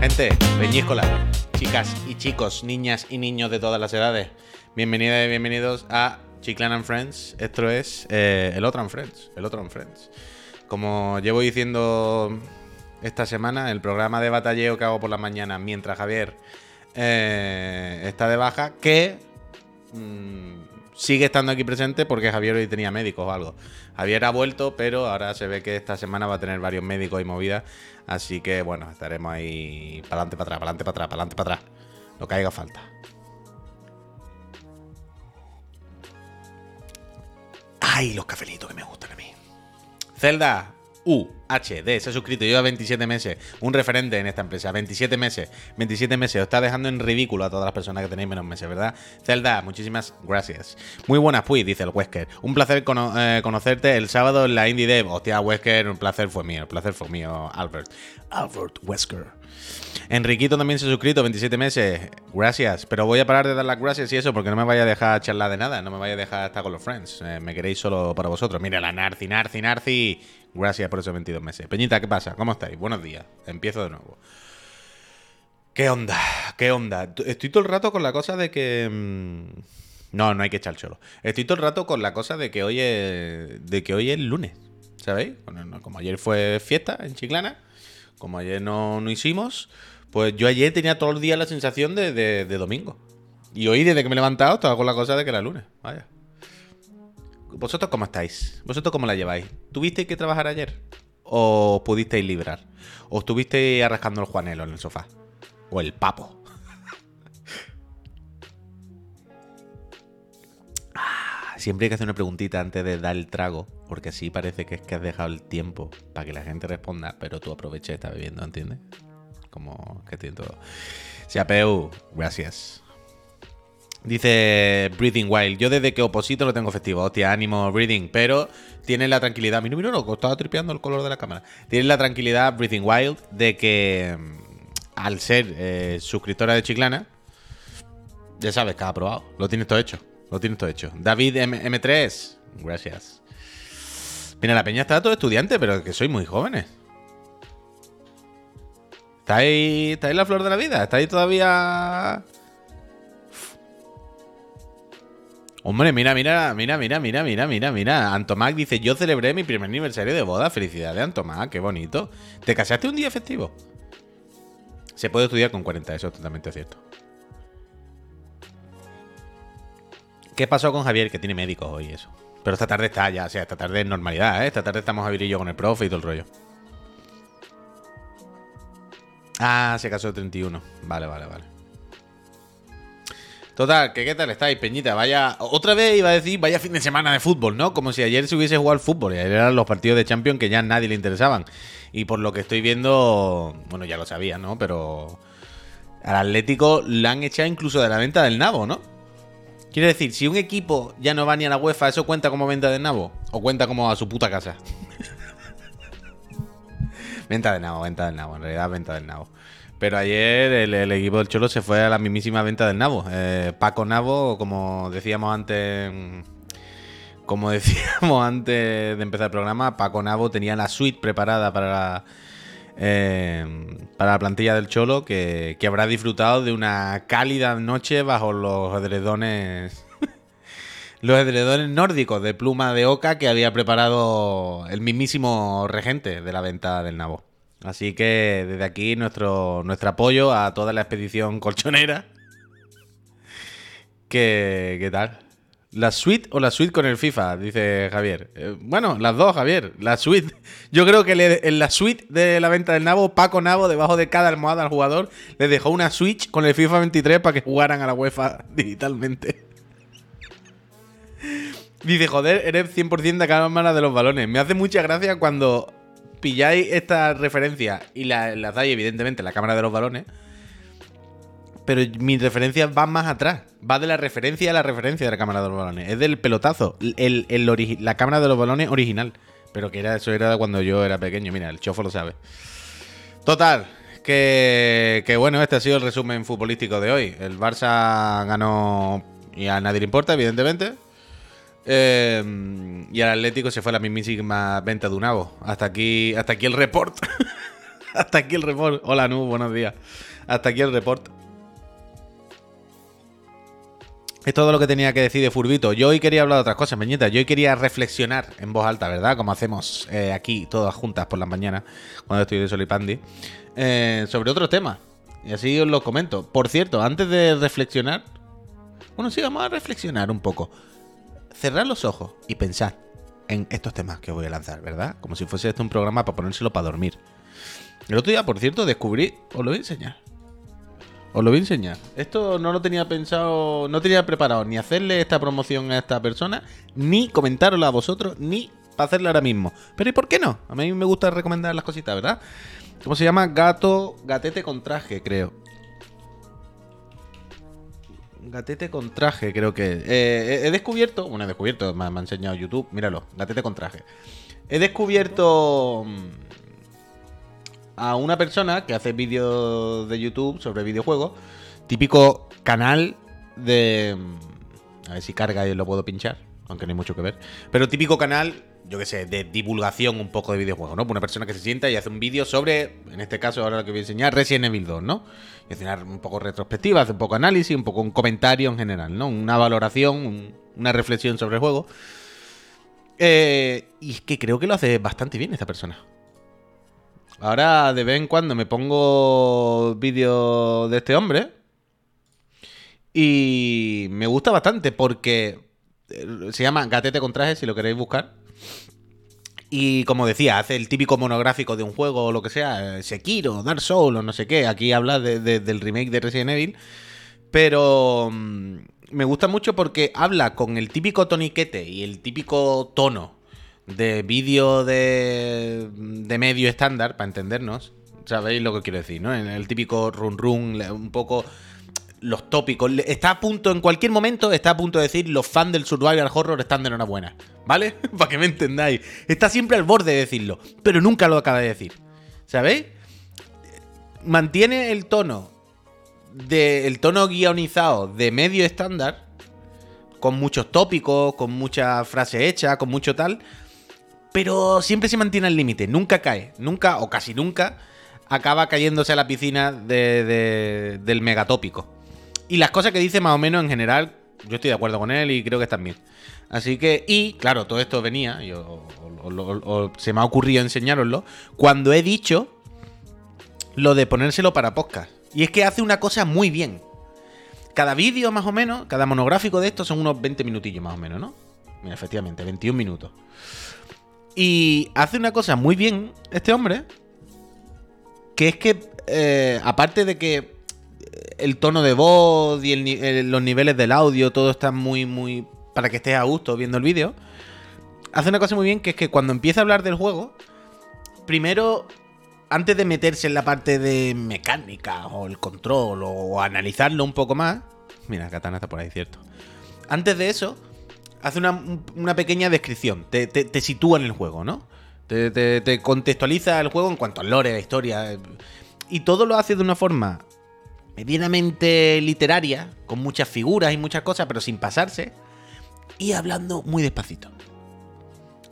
Gente, Peñíscola, chicas y chicos, niñas y niños de todas las edades, bienvenidas y bienvenidos a Chiclan and Friends. Esto es eh, el otro and Friends, el otro and Friends. Como llevo diciendo esta semana, el programa de batalleo que hago por la mañana mientras Javier eh, está de baja, que mm, sigue estando aquí presente porque Javier hoy tenía médicos o algo. Javier ha vuelto, pero ahora se ve que esta semana va a tener varios médicos y movidas. Así que bueno, estaremos ahí para adelante, para atrás, para adelante, para atrás, para adelante, para atrás. Lo que haga falta. ¡Ay, los cafelitos que me gustan a mí! Zelda UHD se ha suscrito, lleva 27 meses, un referente en esta empresa, 27 meses, 27 meses, os está dejando en ridículo a todas las personas que tenéis menos meses, ¿verdad? Zelda, muchísimas gracias. Muy buenas, pues, dice el Wesker. Un placer eh, conocerte el sábado en la Indie Dev. Hostia, Wesker, un placer fue mío, el placer fue mío, Albert. Albert Wesker. Enriquito también se ha suscrito, 27 meses. Gracias. Pero voy a parar de dar las gracias y eso porque no me vaya a dejar charlar de nada. No me vaya a dejar estar con los friends. Eh, me queréis solo para vosotros. Mira, la Narci, Narci, Narci. Gracias por esos 22 meses. Peñita, ¿qué pasa? ¿Cómo estáis? Buenos días. Empiezo de nuevo. ¿Qué onda? ¿Qué onda? Estoy todo el rato con la cosa de que... mm, No, no hay que echar cholo. Estoy todo el rato con la cosa de que hoy es, de que hoy es lunes. ¿Sabéis? Como ayer fue fiesta en Chiclana, como ayer no, no hicimos, pues yo ayer tenía todo el día la sensación de, de- de domingo. Y hoy, desde que me he levantado, estaba con la cosa de que era lunes. Vaya. ¿Vosotros cómo estáis? ¿Vosotros cómo la lleváis? ¿Tuvisteis que trabajar ayer? ¿O pudisteis librar? ¿O estuvisteis arrascando el juanelo en el sofá? ¿O el papo? Ah, Siempre hay que hacer una preguntita antes de dar el trago, porque así parece que es que has dejado el tiempo para que la gente responda, pero tú aproveches y estás bebiendo, ¿entiendes? Como que tiene todo. Siapeu, gracias. Dice Breathing Wild. Yo desde que oposito lo tengo festivo. Hostia, ánimo, Breathing. Pero tiene la tranquilidad. Mira, mira, loco. Estaba tripeando el color de la cámara. Tiene la tranquilidad, Breathing Wild, de que mm, al ser eh, suscriptora de Chiclana, ya sabes que ha aprobado. Lo tienes todo hecho. Lo tienes todo hecho. David M- M3. Gracias. Mira, la peña está todo estudiante, pero que sois muy jóvenes. ¿Estáis, estáis la flor de la vida? ¿Estáis todavía...? Hombre, mira, mira, mira, mira, mira, mira, mira, mira. Antomac dice, yo celebré mi primer aniversario de boda. Felicidades, Antomac, qué bonito. ¿Te casaste un día festivo? Se puede estudiar con 40, eso es totalmente cierto. ¿Qué pasó con Javier? Que tiene médicos hoy eso. Pero esta tarde está ya, o sea, esta tarde es normalidad, ¿eh? Esta tarde estamos Javier y con el profe y todo el rollo. Ah, se casó el 31. Vale, vale, vale. Total, qué tal estáis, Peñita. Vaya, otra vez iba a decir, vaya fin de semana de fútbol, ¿no? Como si ayer se hubiese jugado al fútbol y ayer eran los partidos de Champions que ya a nadie le interesaban. Y por lo que estoy viendo, bueno, ya lo sabía, ¿no? Pero al Atlético le han echado incluso de la venta del nabo, ¿no? Quiere decir, si un equipo ya no va ni a la UEFA, ¿eso cuenta como venta del nabo? ¿O cuenta como a su puta casa? venta del nabo, venta del nabo, en realidad venta del nabo. Pero ayer el, equipo del Cholo se fue a la mismísima venta del Nabo. Eh, Paco Nabo, como decíamos antes. Como decíamos antes de empezar el programa, Paco Nabo tenía la suite preparada para la, eh, para la plantilla del Cholo, que, que habrá disfrutado de una cálida noche bajo los edredones. los edredones nórdicos de pluma de oca que había preparado el mismísimo regente de la venta del Nabo. Así que desde aquí nuestro, nuestro apoyo a toda la expedición colchonera. ¿Qué, qué tal? ¿La suite o la suite con el FIFA? Dice Javier. Eh, bueno, las dos, Javier. La suite. Yo creo que en la suite de la venta del Nabo, Paco Nabo, debajo de cada almohada al jugador, le dejó una Switch con el FIFA 23 para que jugaran a la UEFA digitalmente. Dice, joder, eres 100% de cámara de los balones. Me hace mucha gracia cuando pilláis esta referencia y la, las dais, evidentemente, en la cámara de los balones. Pero mis referencias van más atrás. Va de la referencia a la referencia de la cámara de los balones. Es del pelotazo. El, el la cámara de los balones original. Pero que era eso era cuando yo era pequeño. Mira, el chofo lo sabe. Total. Que, que bueno, este ha sido el resumen futbolístico de hoy. El Barça ganó y a nadie le importa, evidentemente. Eh, y al Atlético se fue la mismísima venta de un nabo. Hasta aquí, hasta aquí el report. Hasta aquí el report. Hola, Nu, buenos días. Hasta aquí el report. Es todo lo que tenía que decir de Furbito. Yo hoy quería hablar de otras cosas, Meñita. Yo hoy quería reflexionar en voz alta, ¿verdad? Como hacemos eh, aquí todas juntas por las mañanas, cuando estoy de Solipandi, eh, sobre otros temas. Y así os lo comento. Por cierto, antes de reflexionar, bueno, sí, vamos a reflexionar un poco. Cerrar los ojos y pensar en estos temas que voy a lanzar, ¿verdad? Como si fuese esto un programa para ponérselo para dormir. El otro día, por cierto, descubrí, os lo voy a enseñar. Os lo voy a enseñar. Esto no lo tenía pensado, no tenía preparado ni hacerle esta promoción a esta persona, ni comentarlo a vosotros, ni para hacerla ahora mismo. Pero ¿y por qué no? A mí me gusta recomendar las cositas, ¿verdad? ¿Cómo se llama? Gato, gatete con traje, creo. Gatete con traje, creo que. Eh, he descubierto. Bueno, he descubierto, me, ha enseñado YouTube. Míralo, gatete con traje. He descubierto mm, a una persona que hace vídeos de YouTube sobre videojuegos. Típico canal de. Mm, a ver si carga y lo puedo pinchar. Aunque no hay mucho que ver. Pero típico canal yo qué sé, de divulgación un poco de videojuegos, ¿no? Una persona que se sienta y hace un vídeo sobre, en este caso ahora lo que voy a enseñar, Resident Evil 2, ¿no? Y enseñar un poco retrospectiva, hace un poco análisis, un poco un comentario en general, ¿no? Una valoración, una reflexión sobre el juego. Eh, y es que creo que lo hace bastante bien esta persona. Ahora de vez en cuando me pongo vídeos de este hombre. Y me gusta bastante porque eh, se llama Gatete con traje, si lo queréis buscar. Y como decía, hace el típico monográfico de un juego o lo que sea, eh, Sekiro, Dark Souls o no sé qué. Aquí habla del remake de Resident Evil. Pero mm, me gusta mucho porque habla con el típico toniquete y el típico tono de vídeo de, de medio estándar, para entendernos. ¿Sabéis lo que quiero decir, no? El típico run run, un poco los tópicos. Está a punto, en cualquier momento, está a punto de decir los fans del survival horror están de enhorabuena. ¿Vale? Para que me entendáis. Está siempre al borde de decirlo, pero nunca lo acaba de decir. ¿Sabéis? Mantiene el tono de, el tono guionizado de medio estándar, con muchos tópicos, con muchas frases hechas, con mucho tal, pero siempre se mantiene al límite, nunca cae, nunca o casi nunca acaba cayéndose a la piscina de, de, del megatópico. Y las cosas que dice más o menos en general, yo estoy de acuerdo con él y creo que están bien. Así que, y claro, todo esto venía, yo, se me ha ocurrido enseñároslo, cuando he dicho lo de ponérselo para podcast. Y es que hace una cosa muy bien. Cada vídeo más o menos, cada monográfico de estos son unos 20 minutillos más o menos, ¿no? Mira, efectivamente, 21 minutos. Y hace una cosa muy bien este hombre, que es que, eh, aparte de que el tono de voz y los niveles del audio, todo está muy, muy. Para que estés a gusto viendo el vídeo. Hace una cosa muy bien que es que cuando empieza a hablar del juego, primero, antes de meterse en la parte de mecánica o el control o analizarlo un poco más. Mira, Katana está por ahí, cierto. Antes de eso, hace una, pequeña descripción. Te, sitúa en el juego, ¿no? Te, te, contextualiza el juego en cuanto al lore, la historia. Y todo lo hace de una forma medianamente literaria, con muchas figuras y muchas cosas, pero sin pasarse, y hablando muy despacito.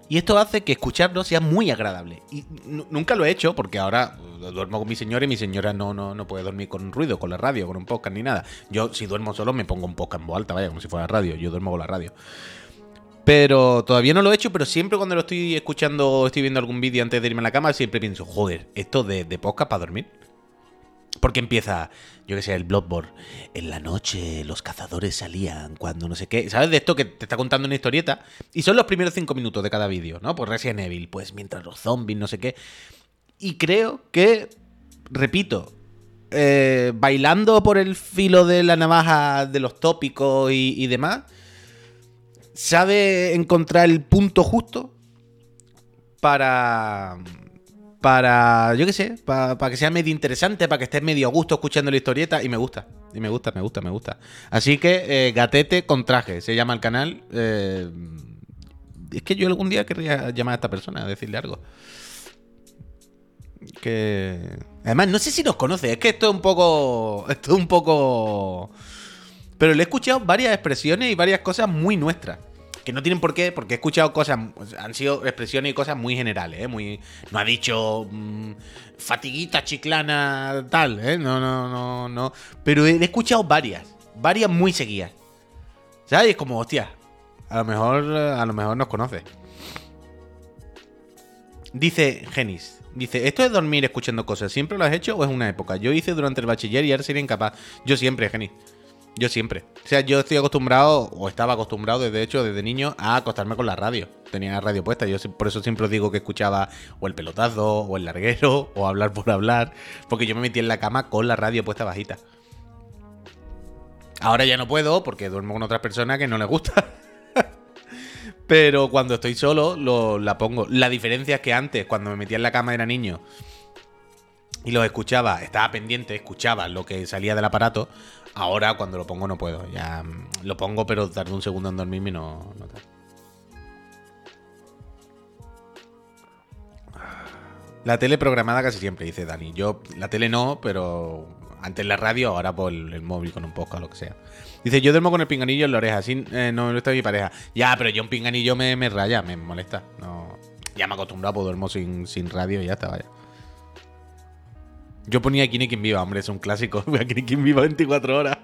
Y esto hace que escucharlo sea muy agradable. Y nunca lo he hecho porque ahora uh, duermo con mi señora y mi señora no, no, no puede dormir con ruido, con la radio, con un podcast ni nada. Yo si duermo solo me pongo un podcast en voz alta, vaya, como si fuera radio. Yo duermo con la radio. Pero todavía no lo he hecho, pero siempre cuando lo estoy escuchando o estoy viendo algún vídeo antes de irme a la cama, siempre pienso, joder, esto de, de podcast para dormir. Porque empieza, yo que sé, el Bloodborne. En la noche los cazadores salían cuando no sé qué. ¿Sabes de esto que te está contando una historieta? Y son los primeros cinco minutos de cada vídeo, ¿no? Pues Resident Evil, pues mientras los zombies, no sé qué. Y creo que, repito, eh, bailando por el filo de la navaja de los tópicos y, y demás, sabe encontrar el punto justo para para, yo qué sé, para, que sea medio interesante, para que estés medio a gusto escuchando la historieta y me gusta, y me gusta, me gusta, me gusta. Así que eh, Gatete con traje, se llama el canal. Eh, es que yo algún día querría llamar a esta persona a decirle algo. Que... Además, no sé si nos conoce, es que esto es un poco... Esto es un poco... Pero le he escuchado varias expresiones y varias cosas muy nuestras. Que no tienen por qué, porque he escuchado cosas, han sido expresiones y cosas muy generales, ¿eh? Muy, no ha dicho mm, fatiguita chiclana tal, ¿eh? No, no, no, no. Pero he, escuchado varias, varias muy seguidas. ¿Sabes? Es como, hostia, a lo mejor, a lo mejor nos conoce. Dice Genis, dice, ¿esto es dormir escuchando cosas? ¿Siempre lo has hecho o es una época? Yo hice durante el bachiller y ahora sería incapaz. Yo siempre, Genis. Yo siempre. O sea, yo estoy acostumbrado, o estaba acostumbrado desde hecho, desde niño, a acostarme con la radio. Tenía la radio puesta. Yo por eso siempre os digo que escuchaba o el pelotazo, o el larguero, o hablar por hablar. Porque yo me metí en la cama con la radio puesta bajita. Ahora ya no puedo porque duermo con otras personas que no les gusta. Pero cuando estoy solo, lo, la pongo. La diferencia es que antes, cuando me metía en la cama era niño y los escuchaba, estaba pendiente, escuchaba lo que salía del aparato. Ahora cuando lo pongo no puedo. Ya mm, lo pongo, pero tardo un segundo en dormirme no, no La tele programada casi siempre, dice Dani. Yo, la tele no, pero antes la radio, ahora por el, móvil con un podcast o lo que sea. Dice, yo duermo con el pinganillo en la oreja, así eh, no me está mi pareja. Ya, pero yo un pinganillo me, me raya, me molesta. No, ya me he acostumbrado, pues duermo sin, sin radio y ya está, vaya. Yo ponía Kini Quien Viva, hombre, es un clásico. Voy a Viva 24 horas.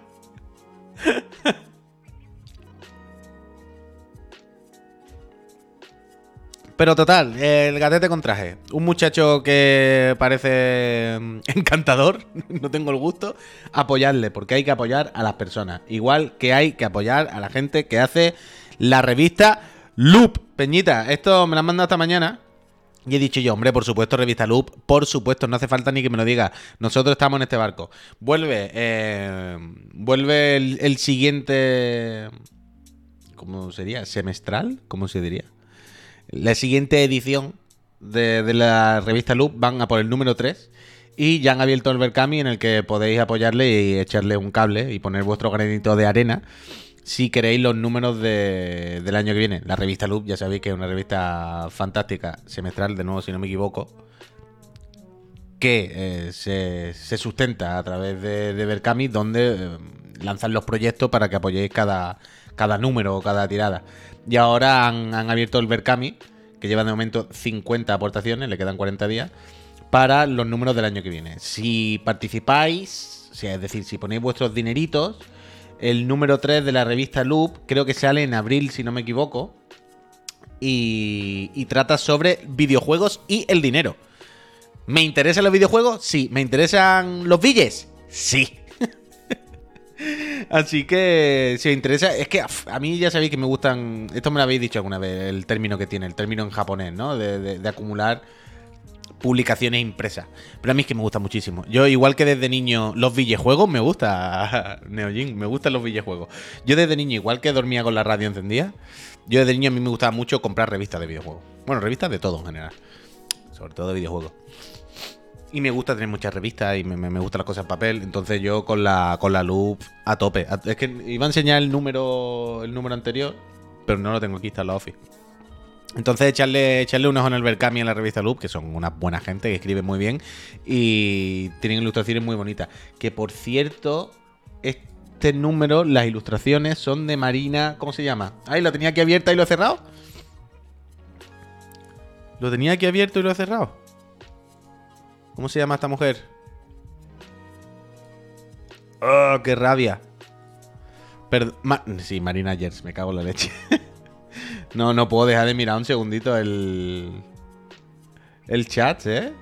Pero total, el gatete con traje. Un muchacho que parece mm, encantador, no tengo el gusto, apoyarle, porque hay que apoyar a las personas. Igual que hay que apoyar a la gente que hace la revista Loop. Peñita, esto me lo han mandado esta mañana. Y he dicho yo, hombre, por supuesto, revista Loop, por supuesto, no hace falta ni que me lo diga. Nosotros estamos en este barco. Vuelve, eh, vuelve el, siguiente. ¿Cómo sería? ¿Semestral? ¿Cómo se diría? La siguiente edición de, la revista Loop van a por el número 3. Y ya han abierto el Berkami en el que podéis apoyarle y echarle un cable y poner vuestro granito de arena si queréis los números del año que viene. La revista Loop, ya sabéis que es una revista fantástica, semestral, de nuevo, si no me equivoco, que eh, se, sustenta a través de, de donde eh, lanzan los proyectos para que apoyéis cada, cada número o cada tirada. Y ahora han, abierto el Berkami, que lleva de momento 50 aportaciones, le quedan 40 días, para los números del año que viene. Si participáis, es decir, si ponéis vuestros dineritos, el número 3 de la revista Loop, creo que sale en abril, si no me equivoco. Y, trata sobre videojuegos y el dinero. ¿Me interesan los videojuegos? Sí. ¿Me interesan los billes? Sí. Así que si os interesa, es que a mí ya sabéis que me gustan, esto me lo habéis dicho alguna vez, el término que tiene, el término en japonés, ¿no? de acumular publicaciones impresas. Pero a mí es que me gusta muchísimo. Yo, igual que desde niño, los videojuegos me gusta, Neojin, me gustan los videojuegos. Yo desde niño, igual que dormía con la radio encendida, yo desde niño a mí me gustaba mucho comprar revistas de videojuegos. Bueno, revistas de todo en general. Sobre todo de videojuegos. Y me gusta tener muchas revistas y me, me, gustan las cosas en papel. Entonces yo con la, con la loop a tope. Es que iba a enseñar el número, el número anterior, pero no lo tengo aquí, está en la office. Entonces, echarle, echarle un ojo en el Berkami en la revista Loop, que son una buena gente, que escriben muy bien y tienen ilustraciones muy bonitas. Que por cierto, este número, las ilustraciones son de Marina. ¿Cómo se llama? Ay, lo tenía aquí abierta y lo he cerrado. Lo tenía aquí abierto y lo he cerrado. ¿Cómo se llama esta mujer? ¡Oh, qué rabia! sí, Marina Jers, me cago en la leche. No, no puedo dejar de mirar un segundito el. El chat, ¿eh?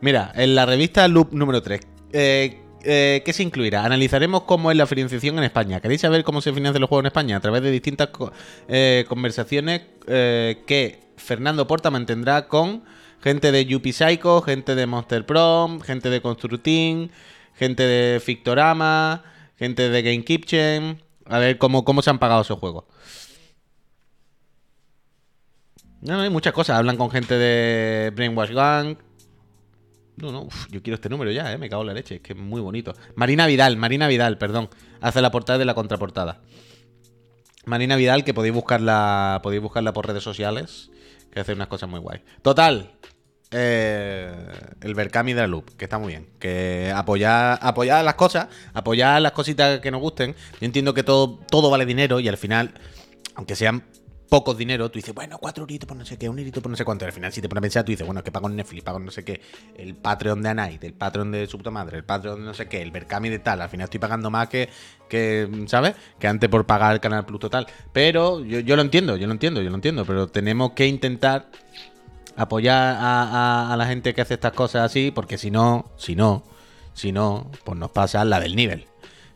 Mira, en la revista Loop número 3. Eh, eh, ¿Qué se incluirá? Analizaremos cómo es la financiación en España. ¿Queréis saber cómo se financian los juegos en España? A través de distintas eh, conversaciones que Fernando Porta mantendrá con gente de Yuppie Psycho, gente de Monster Prom, gente de Constructing, gente de Fictorama, gente de Game Kitchen, a ver cómo, cómo se han pagado esos juegos. No, hay muchas cosas. Hablan con gente de Brainwash Gang. No, no, yo quiero este número ya, ¿eh? me cago en la leche, es que es muy bonito. Marina Vidal, Marina Vidal, perdón. Hace la portada de la contraportada. Marina Vidal, que podéis buscarla, podéis buscarla por redes sociales, que hace unas cosas muy guay. Total, eh, el Berkami de la Loop, que está muy bien. Que apoyar, apoyar las cosas, apoyar las cositas que nos gusten. Yo entiendo que todo, todo vale dinero y al final, aunque sean pocos dinero, tú dices, bueno, cuatro euritos por no sé qué, un eurito por no sé cuánto. al final, si te pones a pensar, tú dices, bueno, que pago en Netflix, pago en no sé qué, el Patreon de Anite, el Patreon de su puta madre, el Patreon de no sé qué, el Berkami de tal. Al final estoy pagando más que, que ¿sabes? Que antes por pagar el canal Plus total. Pero yo, yo lo entiendo, yo lo entiendo, yo lo entiendo. Pero tenemos que intentar apoyar a, la gente que hace estas cosas así, porque si no, si no, si no, pues nos pasa la del nivel.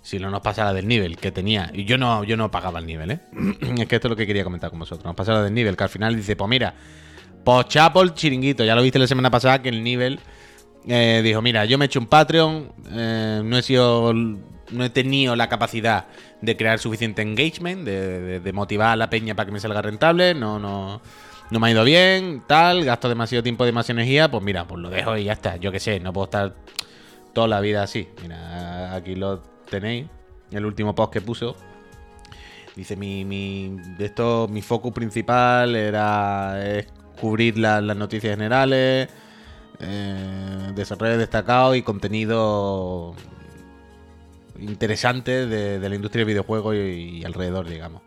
Si no nos pasa la del nivel que tenía. Y yo no, yo no pagaba el nivel, ¿eh? es que esto es lo que quería comentar con vosotros. Nos pasa la del nivel, que al final dice, pues mira, pues chapo el chiringuito. Ya lo viste la semana pasada que el nivel eh, dijo, mira, yo me he hecho un Patreon, eh, no he sido. No he tenido la capacidad de crear suficiente engagement, de, de motivar a la peña para que me salga rentable. No, no no me ha ido bien, tal, gasto demasiado tiempo, demasiada energía, pues mira, pues lo dejo y ya está. Yo qué sé, no puedo estar toda la vida así. Mira, aquí lo tenéis, el último post que puso. Dice, mi, mi, de esto, mi foco principal era cubrir las noticias generales, eh, desarrollo destacado y contenido interesante de, la industria de videojuegos y alrededor, digamos.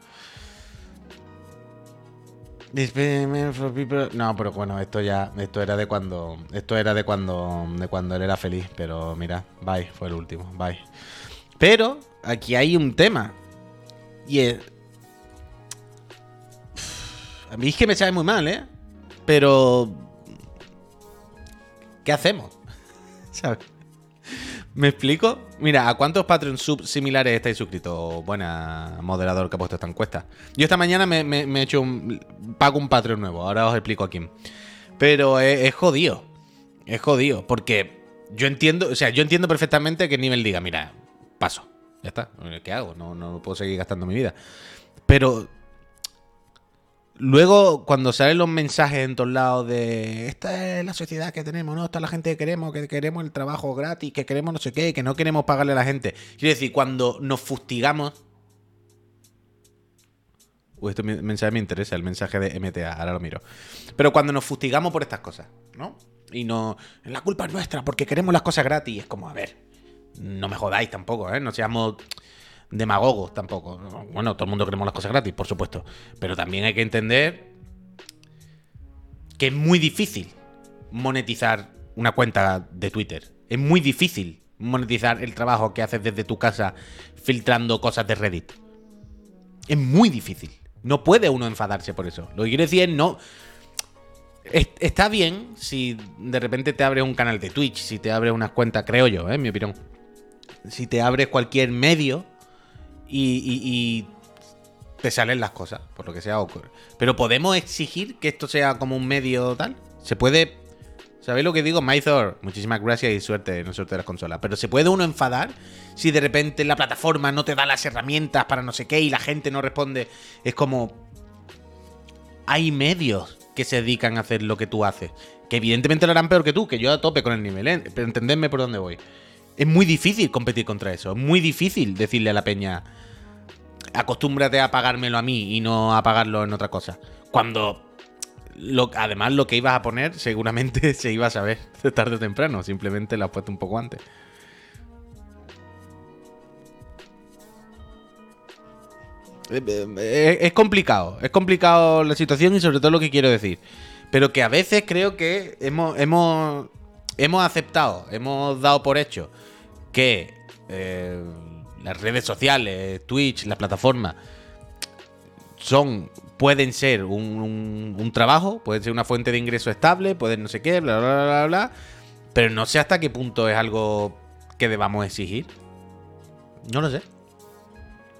No, pero bueno, esto ya, esto era de cuando, esto era de cuando, de cuando él era feliz, pero mira, bye, fue el último, bye. Pero aquí hay un tema y es, a mí es que me sabe muy mal, ¿eh? Pero ¿qué hacemos? ¿Sabes? ¿Me explico? Mira, ¿a cuántos Patreon sub similares estáis suscritos? Buena moderador que ha puesto esta encuesta. Yo esta mañana me, he hecho un. Pago un Patreon nuevo, ahora os explico a quién. Pero es, jodido. Es jodido. Porque yo entiendo, o sea, yo entiendo perfectamente que el nivel diga, mira, paso. Ya está. ¿Qué hago? No, no puedo seguir gastando mi vida. Pero Luego, cuando salen los mensajes en todos lados de esta es la sociedad que tenemos, ¿no? Esta es la gente que queremos, que queremos el trabajo gratis, que queremos no sé qué, que no queremos pagarle a la gente. Quiero decir, cuando nos fustigamos. Uy, este mensaje me interesa, el mensaje de MTA, ahora lo miro. Pero cuando nos fustigamos por estas cosas, ¿no? Y no. La culpa es nuestra, porque queremos las cosas gratis. Es como, a ver, no me jodáis tampoco, ¿eh? No seamos demagogos tampoco. Bueno, todo el mundo queremos las cosas gratis, por supuesto. Pero también hay que entender que es muy difícil monetizar una cuenta de Twitter. Es muy difícil monetizar el trabajo que haces desde tu casa filtrando cosas de Reddit. Es muy difícil. No puede uno enfadarse por eso. Lo que quiero decir es no. Está bien si de repente te abres un canal de Twitch, si te abres una cuenta, creo yo, ¿eh? en mi opinión. Si te abres cualquier medio y, te salen las cosas, por lo que sea ocurre. Pero podemos exigir que esto sea como un medio tal. Se puede. ¿Sabéis lo que digo? Mythor, muchísimas gracias y suerte, no suerte de las consolas. Pero se puede uno enfadar si de repente la plataforma no te da las herramientas para no sé qué y la gente no responde. Es como. Hay medios que se dedican a hacer lo que tú haces. Que evidentemente lo harán peor que tú, que yo a tope con el nivel, ¿eh? Pero entendedme por dónde voy. Es muy difícil competir contra eso. Es muy difícil decirle a la peña, acostúmbrate a pagármelo a mí y no a pagarlo en otra cosa. Cuando lo, además lo que ibas a poner seguramente se iba a saber de tarde o temprano. Simplemente lo has puesto un poco antes. Eh, eh, es complicado, es complicado la situación y sobre todo lo que quiero decir. Pero que a veces creo que hemos, hemos, hemos aceptado, hemos dado por hecho que eh, las redes sociales, Twitch, la plataforma, son, pueden ser un, trabajo, pueden ser una fuente de ingreso estable, pueden no sé qué, bla, bla, bla, bla, pero no sé hasta qué punto es algo que debamos exigir. No lo sé.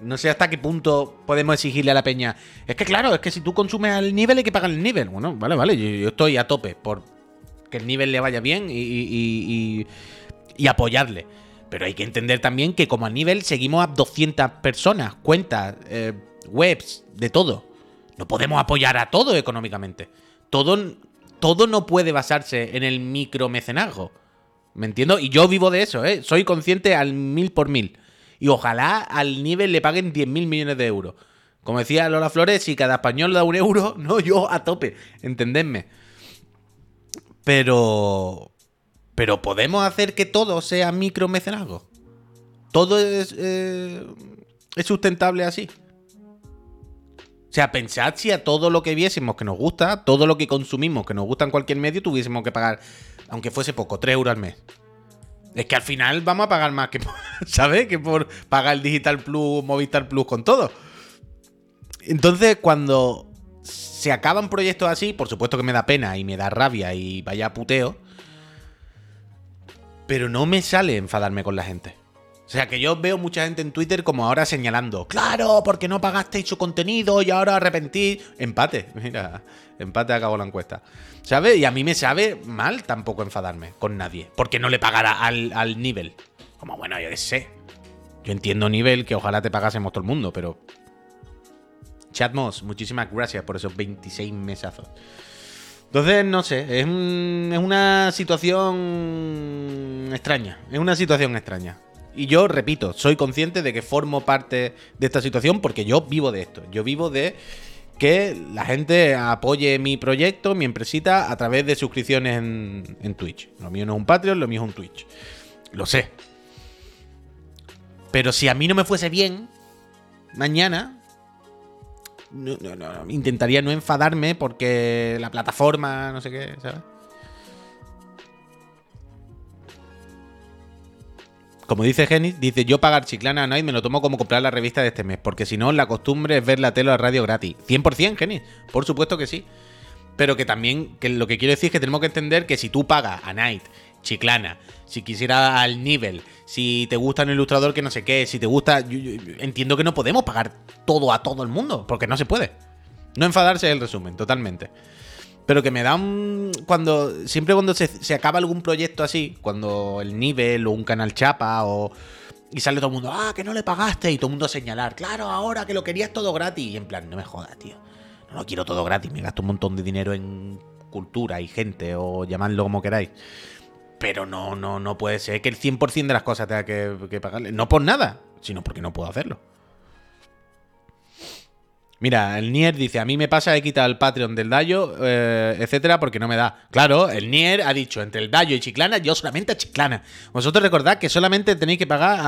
No sé hasta qué punto podemos exigirle a la peña. Es que claro, es que si tú consumes al nivel hay que pagar el nivel. Bueno, vale, vale, yo, estoy a tope por que el nivel le vaya bien y, apoyarle. Pero hay que entender también que como a nivel seguimos a 200 personas, cuentas, eh, webs, de todo. No podemos apoyar a todo económicamente. Todo, todo no puede basarse en el micromecenazgo. ¿Me entiendo? Y yo vivo de eso, ¿eh? Soy consciente al mil por mil. Y ojalá al nivel le paguen 10 mil millones de euros. Como decía Lola Flores, si cada español da un euro, no, yo a tope. Entendedme. Pero. Pero podemos hacer que todo sea micromecenazgo. Todo es, eh, es sustentable así. O sea, pensad si a todo lo que viésemos que nos gusta, todo lo que consumimos que nos gusta en cualquier medio, tuviésemos que pagar, aunque fuese poco, 3 euros al mes. Es que al final vamos a pagar más que, ¿sabes? Que por pagar el Digital Plus, Movistar Plus con todo. Entonces, cuando se acaban proyectos así, por supuesto que me da pena y me da rabia y vaya puteo. Pero no me sale enfadarme con la gente. O sea, que yo veo mucha gente en Twitter como ahora señalando, claro, porque no pagasteis su contenido y ahora arrepentís. Empate, mira, empate acabó la encuesta. ¿Sabes? Y a mí me sabe mal tampoco enfadarme con nadie, porque no le pagara al, al nivel. Como, bueno, yo qué sé. Yo entiendo nivel que ojalá te pagásemos todo el mundo, pero... Chatmos, muchísimas gracias por esos 26 mesazos. Entonces, no sé, es, es una situación extraña. Es una situación extraña. Y yo, repito, soy consciente de que formo parte de esta situación porque yo vivo de esto. Yo vivo de que la gente apoye mi proyecto, mi empresita, a través de suscripciones en, Twitch. Lo mío no es un Patreon, lo mío es un Twitch. Lo sé. Pero si a mí no me fuese bien, mañana, intentaría no enfadarme porque la plataforma, no sé qué, ¿sabes? como dice Genis, dice yo pagar Chiclana a Night me lo tomo como comprar la revista de este mes, porque si no, la costumbre es ver la tele la radio gratis. 100% Genis, por supuesto que sí. Pero que también, que lo que quiero decir es que tenemos que entender que si tú pagas a Night, Chiclana, si quisiera al nivel, si te gusta un ilustrador que no sé qué, si te gusta... entiendo que no podemos pagar todo a todo el mundo, porque no se puede. No enfadarse es el resumen, totalmente. Pero que me da un. Cuando. Siempre cuando se, acaba algún proyecto así, cuando el nivel o un canal chapa o. Y sale todo el mundo, ah, que no le pagaste. Y todo el mundo a señalar, claro, ahora que lo querías todo gratis. Y en plan, no me jodas, tío. No lo quiero todo gratis. Me gasto un montón de dinero en cultura y gente, o llamadlo como queráis. Pero no, no, no puede ser que el 100% de las cosas tenga que, pagarle. No por nada, sino porque no puedo hacerlo. Mira, el Nier dice, a mí me pasa, he quitado el Patreon del Dayo, eh, etcétera, porque no me da. Claro, el Nier ha dicho, entre el Dayo y Chiclana, yo solamente a Chiclana. Vosotros recordad que solamente tenéis que pagar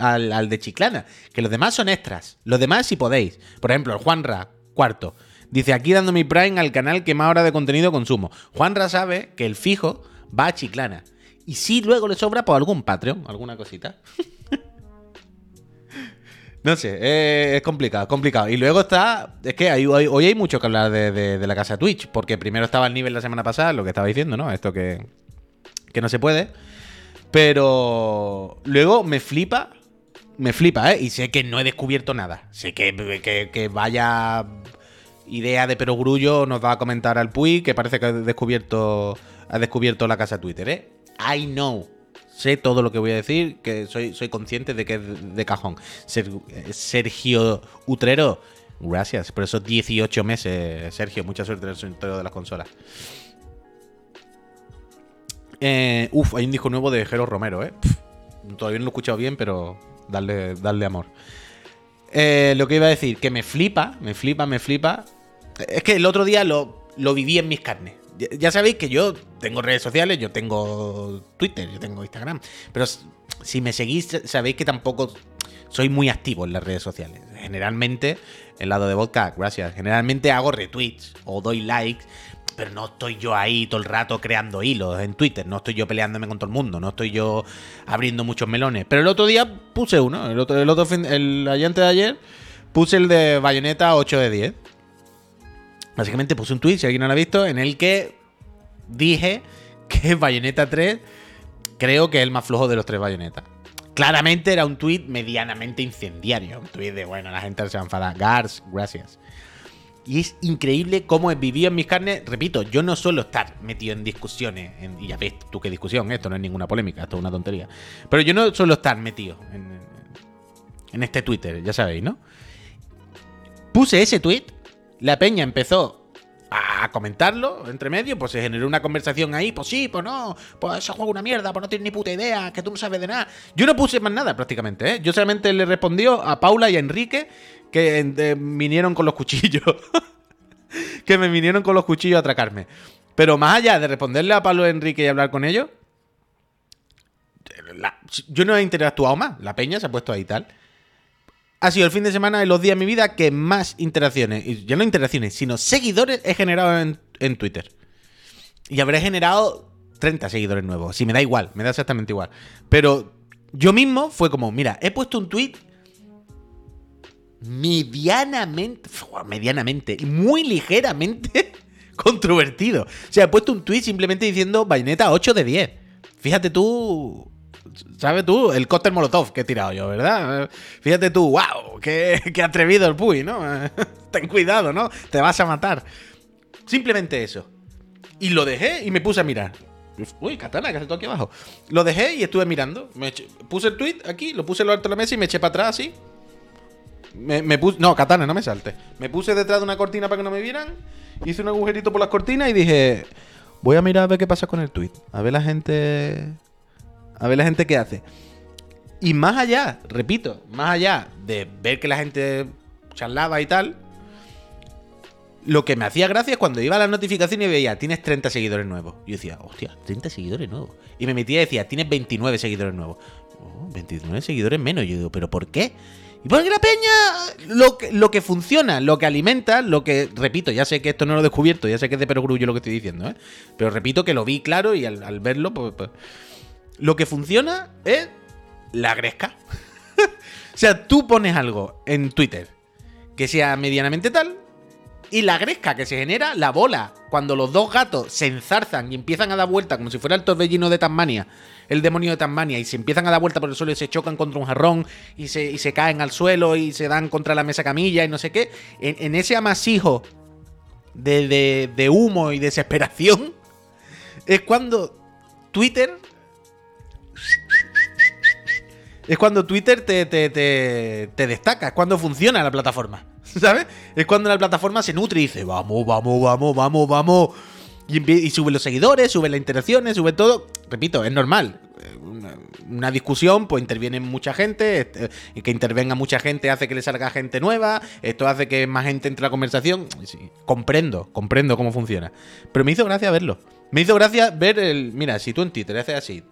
al, de Chiclana, que los demás son extras. Los demás si podéis. Por ejemplo, el Juanra, cuarto. Dice, aquí dando mi Prime al canal que más hora de contenido consumo. Juanra sabe que el fijo va a Chiclana. Y si luego le sobra, por pues, algún Patreon, alguna cosita. No sé, es complicado, complicado. Y luego está. Es que hoy, hay mucho que hablar de, la casa Twitch, porque primero estaba el nivel la semana pasada, lo que estaba diciendo, ¿no? Esto que, que no se puede. Pero luego me flipa, me flipa, ¿eh? Y sé que no he descubierto nada. Sé que, que, vaya idea de perogrullo nos va a comentar al Puy, que parece que ha descubierto, ha descubierto la casa Twitter, ¿eh? I know sé todo lo que voy a decir, que soy, soy consciente de que es de cajón. Sergio Utrero, gracias por esos 18 meses, Sergio. Mucha suerte en el sorteo de las consolas. Eh, uf, hay un disco nuevo de Jero Romero, ¿eh? todavía no lo he escuchado bien, pero darle, darle amor. Eh, lo que iba a decir, que me flipa, me flipa, me flipa. Es que el otro día lo, lo viví en mis carnes. Ya sabéis que yo tengo redes sociales, yo tengo Twitter, yo tengo Instagram. Pero si me seguís, sabéis que tampoco soy muy activo en las redes sociales. Generalmente, el lado de vodka, gracias. Generalmente hago retweets o doy likes, pero no estoy yo ahí todo el rato creando hilos en Twitter. No estoy yo peleándome con todo el mundo, no estoy yo abriendo muchos melones. Pero el otro día puse uno, el otro, el otro fin, el de ayer, puse el de Bayonetta 8 de 10. Básicamente puse un tweet, si alguien no lo ha visto, en el que dije que Bayonetta 3 creo que es el más flojo de los tres Bayonetta. Claramente era un tweet medianamente incendiario. Un tweet de, bueno, la gente se va a enfadar. Gars, gracias. Y es increíble cómo he vivido en mis carnes. Repito, yo no suelo estar metido en discusiones. y ya ves tú qué discusión, esto no es ninguna polémica, esto es una tontería. Pero yo no suelo estar metido en, en este Twitter, ya sabéis, ¿no? Puse ese tweet la peña empezó a comentarlo entre medio, pues se generó una conversación ahí, pues sí, pues no, pues ese juego una mierda, pues no tienes ni puta idea, que tú no sabes de nada. Yo no puse más nada prácticamente, ¿eh? Yo solamente le respondió a Paula y a Enrique que vinieron con los cuchillos. que me vinieron con los cuchillos a atracarme. Pero más allá de responderle a Pablo Enrique y hablar con ellos, yo no he interactuado más. La peña se ha puesto ahí y tal. Ha sido el fin de semana de los días de mi vida que más interacciones, ya no interacciones, sino seguidores he generado en, Twitter. Y habré generado 30 seguidores nuevos. Si me da igual, me da exactamente igual. Pero yo mismo fue como, mira, he puesto un tweet medianamente, medianamente, muy ligeramente controvertido. O sea, he puesto un tweet simplemente diciendo bayoneta 8 de 10. Fíjate tú, ¿sabes tú? El cóctel molotov que he tirado yo, ¿verdad? Fíjate tú, wow, qué, qué atrevido el Puy, ¿no? Ten cuidado, ¿no? Te vas a matar. Simplemente eso. Y lo dejé y me puse a mirar. Uy, katana, que se aquí abajo. Lo dejé y estuve mirando. Me puse el tweet aquí, lo puse en lo alto de la mesa y me eché para atrás así. Me, puse. No, katana, no me salte. Me puse detrás de una cortina para que no me vieran. Hice un agujerito por las cortinas y dije. Voy a mirar a ver qué pasa con el tweet. A ver la gente. A ver la gente qué hace. Y más allá, repito, más allá de ver que la gente charlaba y tal, lo que me hacía gracia es cuando iba a la notificación y veía, tienes 30 seguidores nuevos. Yo decía, hostia, 30 seguidores nuevos. Y me metía y decía, tienes 29 seguidores nuevos. 29 seguidores menos. Yo digo, ¿pero por qué? Y porque la peña, lo que, lo que funciona, lo que alimenta, lo que, repito, ya sé que esto no lo he descubierto, ya sé que es de perogrullo lo que estoy diciendo, ¿eh? Pero repito que lo vi claro y al, verlo, pues, pues, Lo que funciona es la gresca. o sea, tú pones algo en Twitter que sea medianamente tal, y la gresca que se genera, la bola, cuando los dos gatos se enzarzan y empiezan a dar vuelta como si fuera el torbellino de Tasmania, el demonio de Tasmania, y se empiezan a dar vuelta por el suelo y se chocan contra un jarrón y se, se caen al suelo y se dan contra la mesa camilla y no sé qué, en, ese amasijo de, de, humo y desesperación, es cuando Twitter es cuando Twitter te, te, te, te, destaca, es cuando funciona la plataforma. ¿Sabes? Es cuando la plataforma se nutre y dice, vamos, vamos, vamos, vamos, vamos. Y, sube los seguidores, sube las interacciones, sube todo. Repito, es normal. Una, discusión, pues interviene mucha gente. Este, que intervenga mucha gente hace que le salga gente nueva. Esto hace que más gente entre a la conversación. comprendo, comprendo cómo funciona. Pero me hizo gracia verlo. Me hizo gracia ver el. Mira, si tú en Twitter haces así,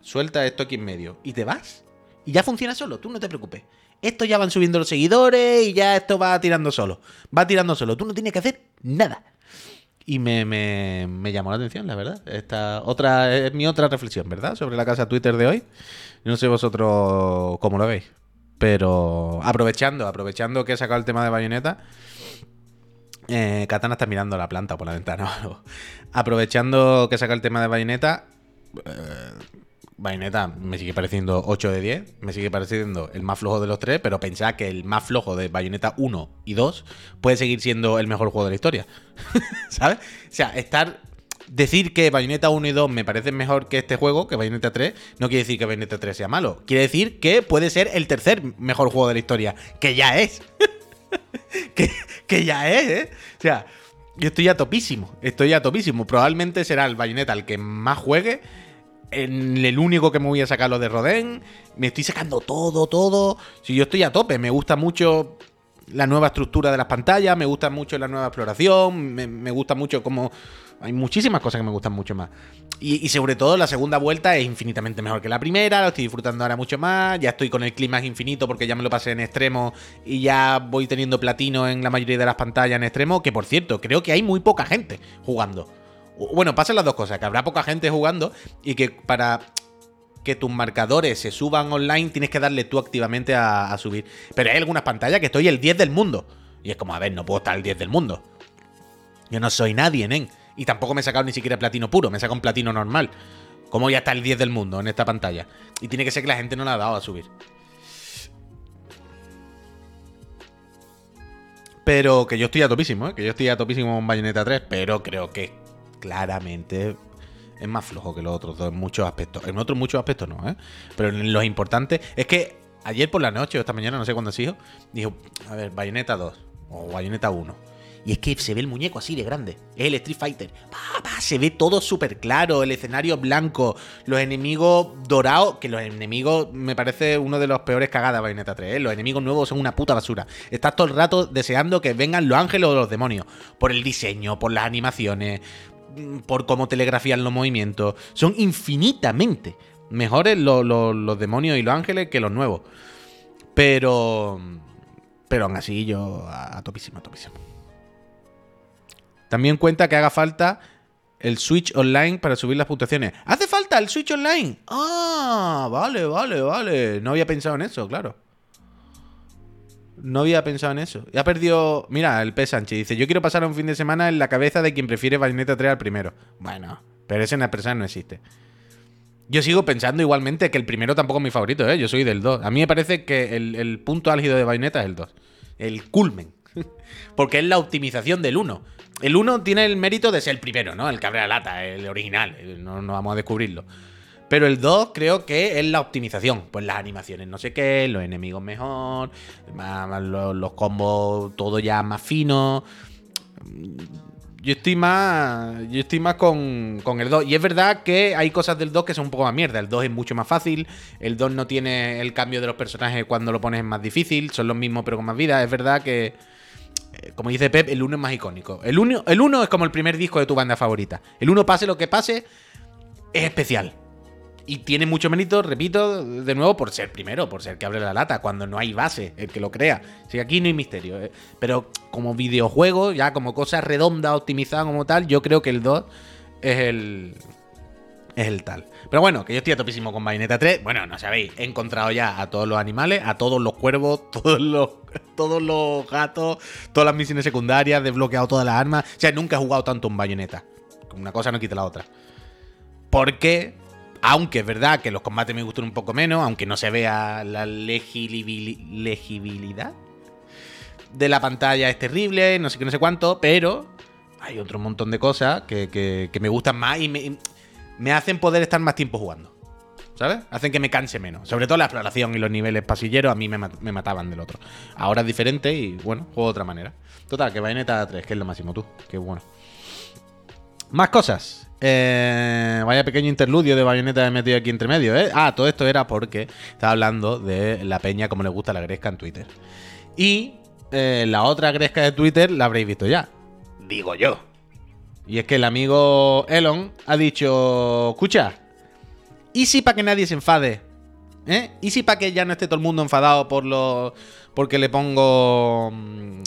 suelta esto aquí en medio y te vas. Y ya funciona solo, tú no te preocupes esto ya van subiendo los seguidores y ya esto va tirando solo. Va tirando solo. Tú no tienes que hacer nada. Y me, me, llamó la atención, la verdad. Esta otra es mi otra reflexión, ¿verdad? Sobre la casa Twitter de hoy. No sé vosotros cómo lo veis. Pero aprovechando, aprovechando que he sacado el tema de bayoneta. Eh, Katana está mirando la planta por la ventana. aprovechando que he sacado el tema de bayoneta. Eh, Bayonetta me sigue pareciendo 8 de 10, me sigue pareciendo el más flojo de los tres, pero pensad que el más flojo de Bayonetta 1 y 2 puede seguir siendo el mejor juego de la historia. ¿Sabes? O sea, estar. Decir que Bayonetta 1 y 2 me parecen mejor que este juego, que Bayonetta 3, no quiere decir que Bayonetta 3 sea malo. Quiere decir que puede ser el tercer mejor juego de la historia, que ya es. que, ya es, ¿eh? O sea, yo estoy a topísimo, estoy a topísimo. Probablemente será el Bayonetta el que más juegue el único que me voy a sacar lo de Rodén. Me estoy sacando todo, todo. Si yo estoy a tope, me gusta mucho la nueva estructura de las pantallas, me gusta mucho la nueva exploración, me, gusta mucho como... Hay muchísimas cosas que me gustan mucho más. Y, sobre todo la segunda vuelta es infinitamente mejor que la primera, lo estoy disfrutando ahora mucho más, ya estoy con el clima infinito porque ya me lo pasé en extremo y ya voy teniendo platino en la mayoría de las pantallas en extremo, que por cierto, creo que hay muy poca gente jugando. Bueno, pasan las dos cosas, que habrá poca gente jugando y que para que tus marcadores se suban online tienes que darle tú activamente a, subir. Pero hay algunas pantallas que estoy el 10 del mundo. Y es como, a ver, no puedo estar el 10 del mundo. Yo no soy nadie, nen. Y tampoco me he sacado ni siquiera platino puro, me he sacado un platino normal. Como ya está el 10 del mundo en esta pantalla. Y tiene que ser que la gente no la ha dado a subir. Pero que yo estoy a topísimo, ¿eh? Que yo estoy a topísimo en Bayonetta 3, pero creo que claramente es más flojo que los otros dos en muchos aspectos. En otros muchos aspectos no, ¿eh? Pero en los importantes. Es que ayer por la noche o esta mañana, no sé cuándo ha sido, dijo, a ver, Bayonetta 2 o Bayonetta 1. Y es que se ve el muñeco así de grande. Es el Street Fighter. Se ve todo súper claro, el escenario blanco, los enemigos dorados, que los enemigos me parece uno de los peores cagadas Bayonetta 3, ¿eh? los enemigos nuevos son una puta basura. Estás todo el rato deseando que vengan los ángeles o los demonios, por el diseño, por las animaciones, por cómo telegrafían los movimientos, son infinitamente mejores los, demonios y los ángeles que los nuevos. Pero... Pero aún así yo a topísimo, a topísimo. También cuenta que haga falta el Switch Online para subir las puntuaciones. ¿Hace falta el Switch Online? Ah, vale, vale, vale. No había pensado en eso, claro. No había pensado en eso. Ya perdió. Mira, el P. Sánchez dice: Yo quiero pasar un fin de semana en la cabeza de quien prefiere Bayonetta 3 al primero. Bueno, pero ese en la no existe. Yo sigo pensando igualmente que el primero tampoco es mi favorito, ¿eh? Yo soy del 2. A mí me parece que el, punto álgido de Bayonetta es el 2. El culmen. Porque es la optimización del 1. El 1 tiene el mérito de ser el primero, ¿no? El la lata, el original. No, no vamos a descubrirlo. Pero el 2 creo que es la optimización. Pues las animaciones no sé qué, los enemigos mejor, los, combos todo ya más fino. Yo estoy más. Yo estoy más con, con, el 2. Y es verdad que hay cosas del 2 que son un poco más mierda. El 2 es mucho más fácil. El 2 no tiene el cambio de los personajes cuando lo pones más difícil. Son los mismos pero con más vida. Es verdad que eh, como dice Pep, el 1 es más icónico. El 1 el uno es como el primer disco de tu banda favorita. El 1, pase lo que pase, es especial. Y tiene mucho mérito, repito, de nuevo, por ser primero, por ser que abre la lata, cuando no hay base, el que lo crea. Si aquí no hay misterio. Eh. Pero como videojuego, ya como cosa redonda, optimizada como tal, yo creo que el 2 es el, es el tal. Pero bueno, que yo estoy a topísimo con Bayonetta 3. Bueno, no sabéis, he encontrado ya a todos los animales, a todos los cuervos, todos los, todos los gatos, todas las misiones secundarias, desbloqueado todas las armas. O sea, nunca he jugado tanto en Bayonetta. Una cosa no quita la otra. Porque, aunque es verdad que los combates me gustan un poco menos, aunque no se vea la legibilidad de la pantalla es terrible, no sé qué, no sé cuánto, pero hay otro montón de cosas que, me gustan más y me, me hacen poder estar más tiempo jugando. ¿Sabes? Hacen que me canse menos. Sobre todo la exploración y los niveles pasilleros a mí me, mataban del otro. Ahora es diferente y bueno, juego de otra manera. Total, que Bayonetta 3, que es lo máximo tú. Qué bueno. Más cosas. Eh, vaya pequeño interludio de Bayonetta he metido aquí entre medio, ¿eh? Ah, todo esto era porque estaba hablando de la peña como le gusta la gresca en Twitter. Y eh, la otra gresca de Twitter la habréis visto ya. Digo yo. Y es que el amigo Elon ha dicho, escucha, ¿y si para que nadie se enfade? ¿Eh? ¿Y si para que ya no esté todo el mundo enfadado por lo, porque le pongo mm,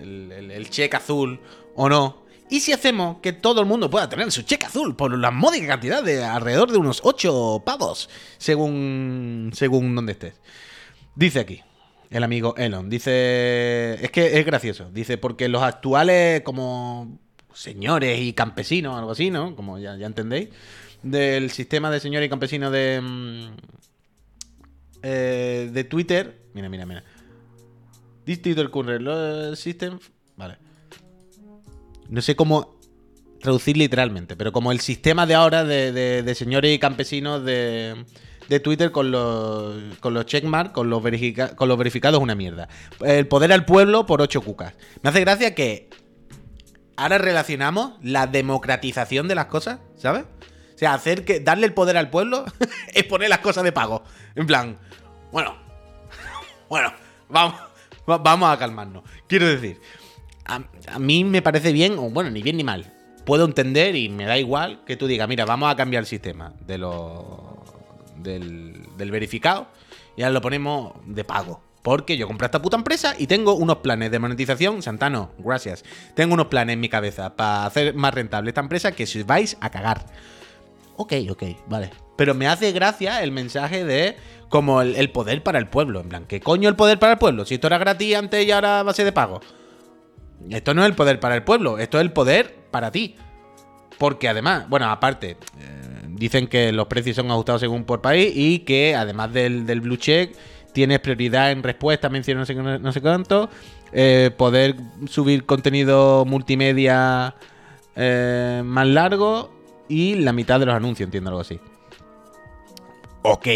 el, cheque azul o no? ¿Y si hacemos que todo el mundo pueda tener su cheque azul por la módica cantidad de alrededor de unos 8 pavos, según, según donde estés? Dice aquí, el amigo Elon. Dice. Es que es gracioso. Dice, porque los actuales, como señores y campesinos, algo así, ¿no? Como ya, ya entendéis. Del sistema de señores y campesinos de. Mm, eh, de Twitter. Mira, mira, mira. This Twitter Current System. Vale. No sé cómo traducir literalmente, pero como el sistema de ahora de, señores y campesinos de, de Twitter con los, con los checkmark, con los, con los verificados es una mierda. El poder al pueblo por 8 cucas. Me hace gracia que ahora relacionamos la democratización de las cosas, ¿sabes? O sea, hacer que darle el poder al pueblo es poner las cosas de pago. En plan, bueno, bueno, vamos, vamos a calmarnos. Quiero decir, a, mí me parece bien, o bueno, ni bien ni mal. Puedo entender y me da igual que tú digas, mira, vamos a cambiar el sistema de lo, del, verificado y ahora lo ponemos de pago. Porque yo compré esta puta empresa y tengo unos planes de monetización. Santano, gracias. Tengo unos planes en mi cabeza para hacer más rentable esta empresa que si vais a cagar. Ok, ok, vale. Pero me hace gracia el mensaje de como el, poder para el pueblo. En plan, ¿qué coño el poder para el pueblo? Si esto era gratis antes y ahora va a ser de pago. Esto no es el poder para el pueblo, esto es el poder para ti. Porque además, bueno, aparte, eh, dicen que los precios son ajustados según por país y que además del, del blue check tienes prioridad en respuesta, menciono no sé, cuánto, eh, poder subir contenido multimedia eh, más largo y la mitad de los anuncios, entiendo algo así. Ok,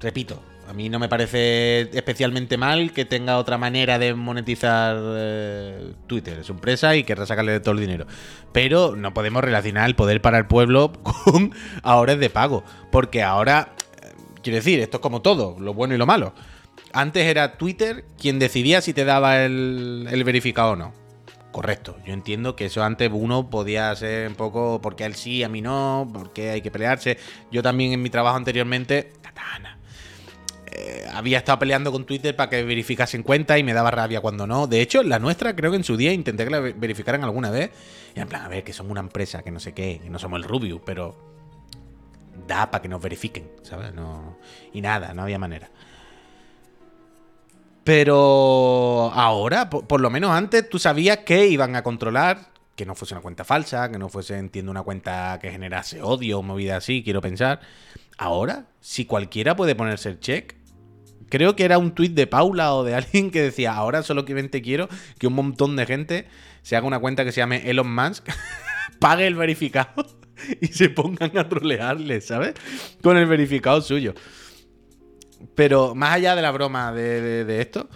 repito, A mí no me parece especialmente mal que tenga otra manera de monetizar eh, Twitter. Es empresa y querrá sacarle todo el dinero. Pero no podemos relacionar el poder para el pueblo con ahora es de pago. Porque ahora, eh, quiero decir, esto es como todo, lo bueno y lo malo. Antes era Twitter quien decidía si te daba el, verificado o no. Correcto, yo entiendo que eso antes uno podía ser un poco porque él sí, a mí no, porque hay que pelearse. Yo también en mi trabajo anteriormente, katana, eh, había estado peleando con Twitter para que verificasen cuenta y me daba rabia cuando no. De hecho, la nuestra creo que en su día intenté que la verificaran alguna vez. Y en plan, a ver, que somos una empresa, que no sé qué, que no somos el Rubio, pero da para que nos verifiquen, ¿sabes? No, y nada, no había manera. Pero ahora, por, lo menos antes, tú sabías que iban a controlar que no fuese una cuenta falsa, que no fuese, entiendo, una cuenta que generase odio o movida así, quiero pensar. Ahora, si cualquiera puede ponerse el check, creo que era un tuit de Paula o de alguien que decía, ahora solo que te quiero que un montón de gente se haga una cuenta que se llame Elon Musk, pague el verificado y se pongan a trolearle, ¿sabes? Con el verificado suyo. Pero más allá de la broma de, esto,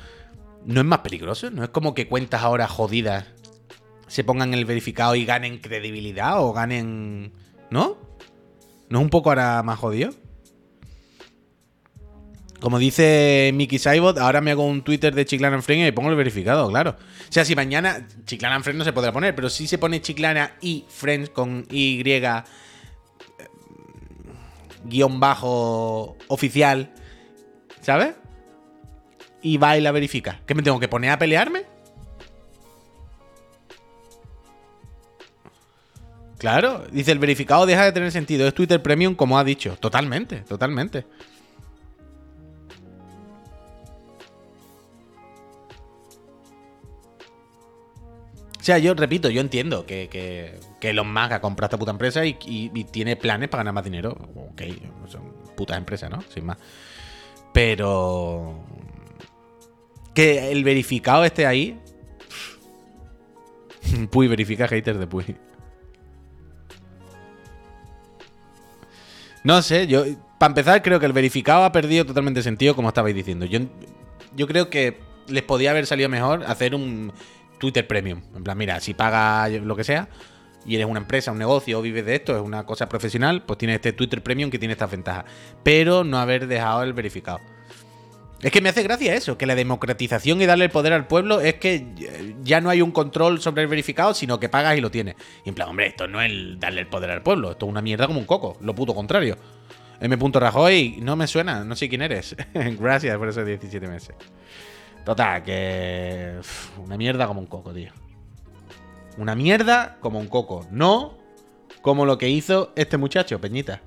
¿no es más peligroso? ¿No es como que cuentas ahora jodidas se pongan el verificado y ganen credibilidad o ganen... ¿No? ¿No es un poco ahora más jodido? Como dice Mickey Saibot, ahora me hago un Twitter de Chiclana en Friend y pongo el verificado, claro. O sea, si mañana Chiclana en Friends no se podrá poner, pero si se pone Chiclana y Friends con Y eh, guion bajo oficial ¿Sabes? Y va y la verifica. ¿Qué me tengo que poner a pelearme? Claro, dice el verificado deja de tener sentido. Es Twitter Premium como ha dicho. Totalmente, totalmente. O sea, yo repito, yo entiendo que, que, que Elon Musk ha comprado esta puta empresa y, tiene planes para ganar más dinero. Ok, son putas empresas, ¿no? Sin más. Pero. Que el verificado esté ahí. Puy, verifica haters de Puy. No sé, yo. Para empezar, creo que el verificado ha perdido totalmente sentido, como estabais diciendo. Yo, yo creo que les podía haber salido mejor hacer un Twitter Premium. En plan, mira, si pagas lo que sea y eres una empresa, un negocio, o vives de esto, es una cosa profesional, pues tienes este Twitter Premium que tiene estas ventajas. Pero no haber dejado el verificado. Es que me hace gracia eso, que la democratización y darle el poder al pueblo es que ya no hay un control sobre el verificado, sino que pagas y lo tienes. Y en plan, hombre, esto no es darle el poder al pueblo, esto es una mierda como un coco, lo puto contrario. M. Rajoy, no me suena, no sé quién eres. Gracias por esos 17 meses. Total, que. Una mierda como un coco, tío. Una mierda como un coco. No como lo que hizo este muchacho, Peñita.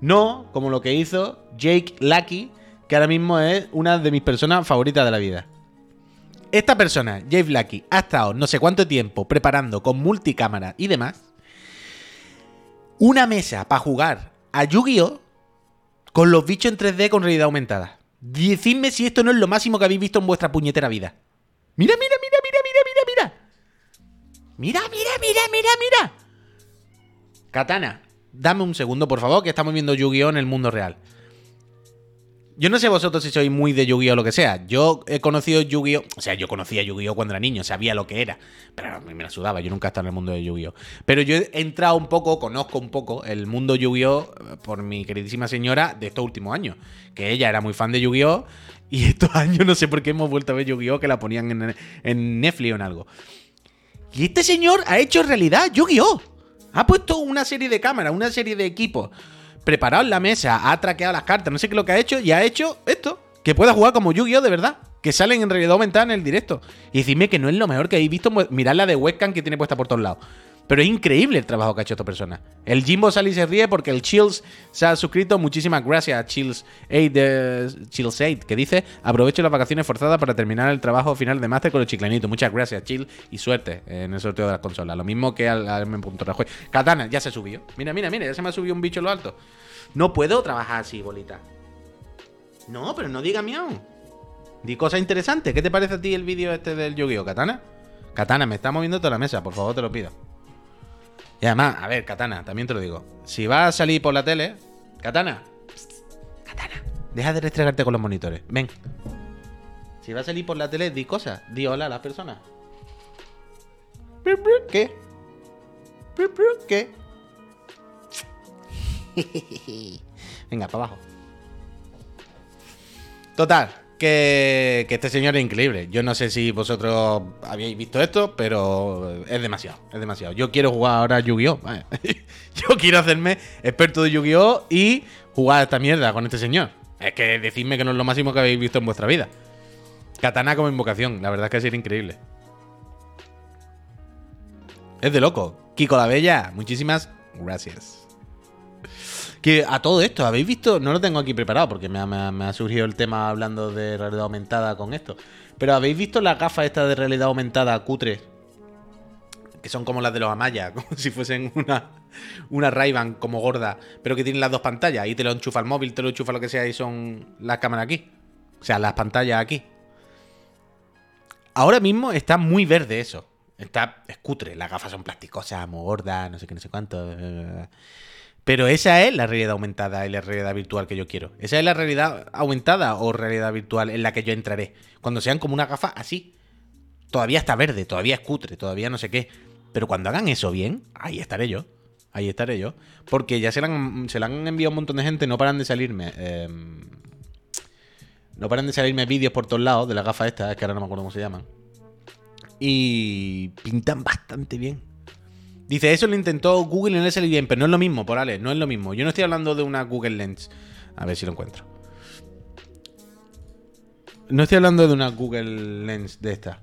No como lo que hizo Jake Lucky que ahora mismo es una de mis personas favoritas de la vida. Esta persona, Jave Lucky, ha estado no sé cuánto tiempo preparando con multicámara y demás una mesa para jugar a Yu-Gi-Oh! con los bichos en 3D con realidad aumentada. Decidme si esto no es lo máximo que habéis visto en vuestra puñetera vida. Mira, mira, mira, mira, mira, mira, mira. Mira, mira, mira, mira, mira. Katana, dame un segundo, por favor, que estamos viendo Yu-Gi-Oh! en el mundo real. Yo no sé vosotros si sois muy de Yu-Gi-Oh! o lo que sea. Yo he conocido Yu-Gi-Oh! O sea, yo conocía Yu-Gi-Oh! cuando era niño, sabía lo que era. Pero a mí me la sudaba, yo nunca he estado en el mundo de Yu-Gi-Oh! Pero yo he entrado un poco, conozco un poco el mundo Yu-Gi-Oh! por mi queridísima señora de estos últimos años. Que ella era muy fan de Yu-Gi-Oh! Y estos años no sé por qué hemos vuelto a ver Yu-Gi-Oh! que la ponían en, en Netflix o en algo. Y este señor ha hecho realidad Yu-Gi-Oh! Ha puesto una serie de cámaras, una serie de equipos preparado en la mesa, ha traqueado las cartas, no sé qué es lo que ha hecho, y ha hecho esto. Que pueda jugar como Yu-Gi-Oh! de verdad. Que salen en realidad aumentada en el directo. Y decirme que no es lo mejor que habéis visto. Mirad la de webcam que tiene puesta por todos lados. Pero es increíble el trabajo que ha hecho esta persona. El Jimbo sale y se ríe porque el Chills se ha suscrito. Muchísimas gracias a Chills 8, Chills 8 que dice: Aprovecho las vacaciones forzadas para terminar el trabajo final de máster con el chiclanito. Muchas gracias, Chill, y suerte en el sorteo de las consolas. Lo mismo que al, al Katana, ya se subió. Mira, mira, mira, ya se me ha subido un bicho en lo alto. No puedo trabajar así, bolita. No, pero no diga miau. Di cosa interesante. ¿Qué te parece a ti el vídeo este del Yu-Gi-Oh, Katana? Katana, me está moviendo toda la mesa, por favor, te lo pido. Y además, a ver, Katana, también te lo digo. Si va a salir por la tele, Katana. Katana. Deja de restregarte con los monitores. Ven. Si va a salir por la tele, di cosas. Di hola a las personas. ¿Qué? ¿Qué? Venga, para abajo. Total, que, este señor es increíble. Yo no sé si vosotros habéis visto esto, pero es demasiado, es demasiado. Yo quiero jugar ahora Yu-Gi-Oh! Yo quiero hacerme experto de Yu-Gi-Oh! y jugar esta mierda con este señor. Es que decidme que no es lo máximo que habéis visto en vuestra vida. Katana como invocación, la verdad es que sería increíble. Es de loco. Kiko la Bella, muchísimas gracias. Que a todo esto, ¿habéis visto? No lo tengo aquí preparado porque me ha, surgido el tema hablando de realidad aumentada con esto. Pero ¿habéis visto las gafas estas de realidad aumentada cutre? Que son como las de los Amaya, como si fuesen una, una ray como gorda, pero que tienen las dos pantallas. Y te lo enchufa el móvil, te lo enchufa lo que sea y son las cámaras aquí. O sea, las pantallas aquí. Ahora mismo está muy verde eso. Está escutre, las gafas son plasticosas, muy gordas, no sé qué, no sé cuánto. Pero esa es la realidad aumentada y la realidad virtual que yo quiero. Esa es la realidad aumentada o realidad virtual en la que yo entraré. Cuando sean como una gafa así. Todavía está verde, todavía es cutre, todavía no sé qué. Pero cuando hagan eso bien, ahí estaré yo. Ahí estaré yo. Porque ya se la han, se han enviado un montón de gente, no paran de salirme. Em, no paran de salirme vídeos por todos lados de la gafa esta, es que ahora no me acuerdo cómo se llaman. Y pintan bastante bien. Dice, eso lo intentó Google salió bien, pero no es lo mismo, por Ale, no es lo mismo. Yo no estoy hablando de una Google Lens. A ver si lo encuentro. No estoy hablando de una Google Lens de esta.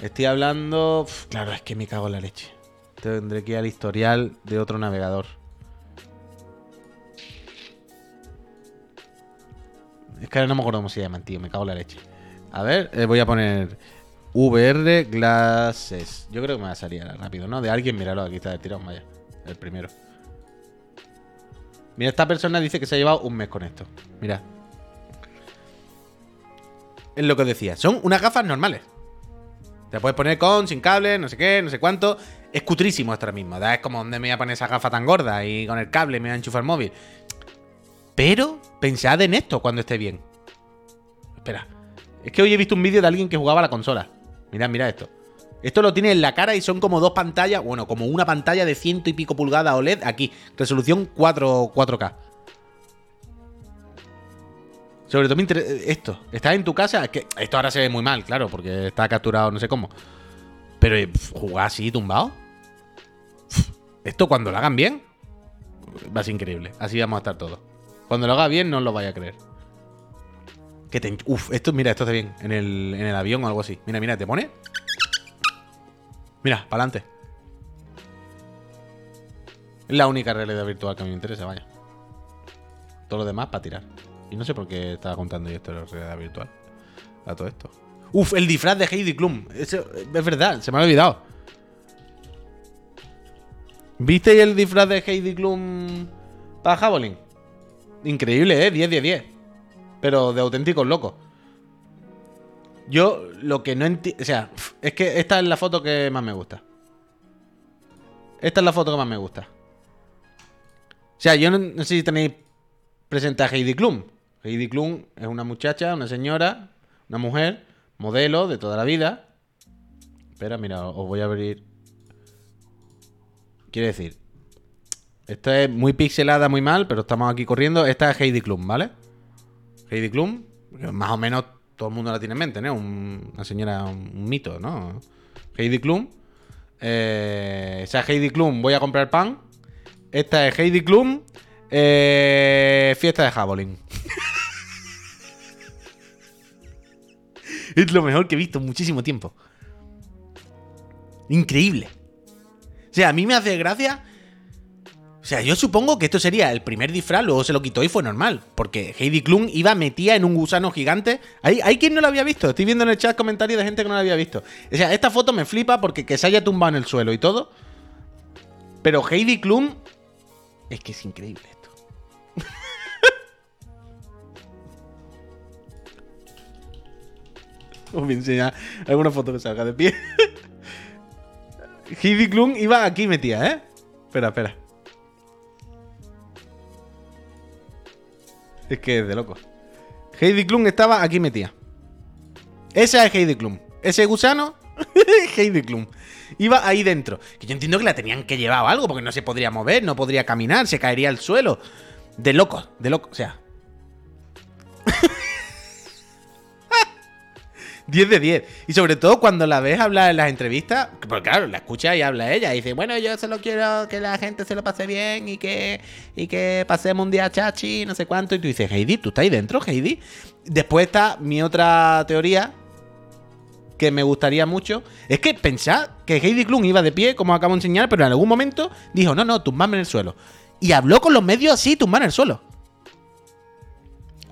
Estoy hablando... claro, es que me cago en la leche. Tendré que ir al historial de otro navegador. Es que ahora no me acuerdo cómo se llaman, tío. Me cago en la leche. A ver, eh, voy a poner VR Glasses. Yo creo que me va a salir rápido, ¿no? De alguien, míralo, aquí está el tirón, vaya. El primero. Mira, esta persona dice que se ha llevado un mes con esto. Mira. Es lo que decía. Son unas gafas normales. Te puedes poner con, sin cable, no sé qué, no sé cuánto. Es cutrísimo esto ahora mismo. Es como donde me voy a poner esa gafa tan gorda y con el cable me voy a enchufar el móvil. Pero pensad en esto cuando esté bien. Espera. Es que hoy he visto un vídeo de alguien que jugaba a la consola. Mira, mira esto. Esto lo tiene en la cara y son como dos pantallas, bueno, como una pantalla de ciento y pico pulgadas OLED aquí. Resolución 4, 4K. Sobre todo interesa esto. Estás en tu casa, esto ahora se ve muy mal, claro, porque está capturado no sé cómo. Pero eh, jugar así tumbado. Esto cuando lo hagan bien va a ser increíble. Así vamos a estar todos. Cuando lo haga bien no os lo vaya a creer. Uf, esto, mira, esto está bien. En el, en el avión o algo así. Mira, mira, te pone. Mira, para adelante. Es la única realidad virtual que a mí me interesa, vaya. Todo lo demás para tirar. Y no sé por qué estaba contando yo esto de la realidad virtual. A todo esto. Uf, el disfraz de Heidi Klum. es verdad, se me ha olvidado. ¿Visteis el disfraz de Heidi Klum para Javelin? Increíble, ¿eh? 10 10 10 pero de auténticos locos. Yo lo que no entiendo. O sea, es que esta es la foto que más me gusta. Esta es la foto que más me gusta. O sea, yo no, sé si tenéis presente a Heidi Klum. Heidi Klum es una muchacha, una señora, una mujer, modelo de toda la vida. Espera, mira, os voy a abrir. Quiere decir, esta es muy pixelada, muy mal, pero estamos aquí corriendo. Esta es Heidi Klum, ¿vale? Heidi Klum, más o menos todo el mundo la tiene en mente, ¿no? una señora, un, mito, ¿no? Heidi Klum. Eh, esa Heidi Klum, voy a comprar pan. Esta es Heidi Klum, eh, fiesta de Javelin. es lo mejor que he visto en muchísimo tiempo. Increíble. O sea, a mí me hace gracia o sea, yo supongo que esto sería el primer disfraz, luego se lo quitó y fue normal. Porque Heidi Klum iba metida en un gusano gigante. Hay, hay quien no lo había visto. Estoy viendo en el chat comentarios de gente que no lo había visto. O sea, esta foto me flipa porque que se haya tumbado en el suelo y todo. Pero Heidi Klum. Es que es increíble esto. Os voy a enseñar alguna foto que salga de pie. Heidi Klum iba aquí metida, ¿eh? Espera, espera. Es que es de loco. Heidi Klum estaba aquí metida. Esa es Heidi Klum. Ese gusano, Heidi Klum. Iba ahí dentro. Que yo entiendo que la tenían que llevar o algo, porque no se podría mover, no podría caminar, se caería al suelo. De loco, de loco. O sea, 10 de 10. Y sobre todo cuando la ves hablar en las entrevistas, porque claro, la escucha y habla ella. Y dice, bueno, yo solo quiero que la gente se lo pase bien y que, y que pasemos un día chachi, no sé cuánto. Y tú dices, Heidi, ¿tú estás ahí dentro, Heidi? Después está mi otra teoría, que me gustaría mucho. Es que pensad que Heidi Klum iba de pie, como acabo de enseñar, pero en algún momento dijo, no, no, tumbame en el suelo. Y habló con los medios así, tumbame en el suelo.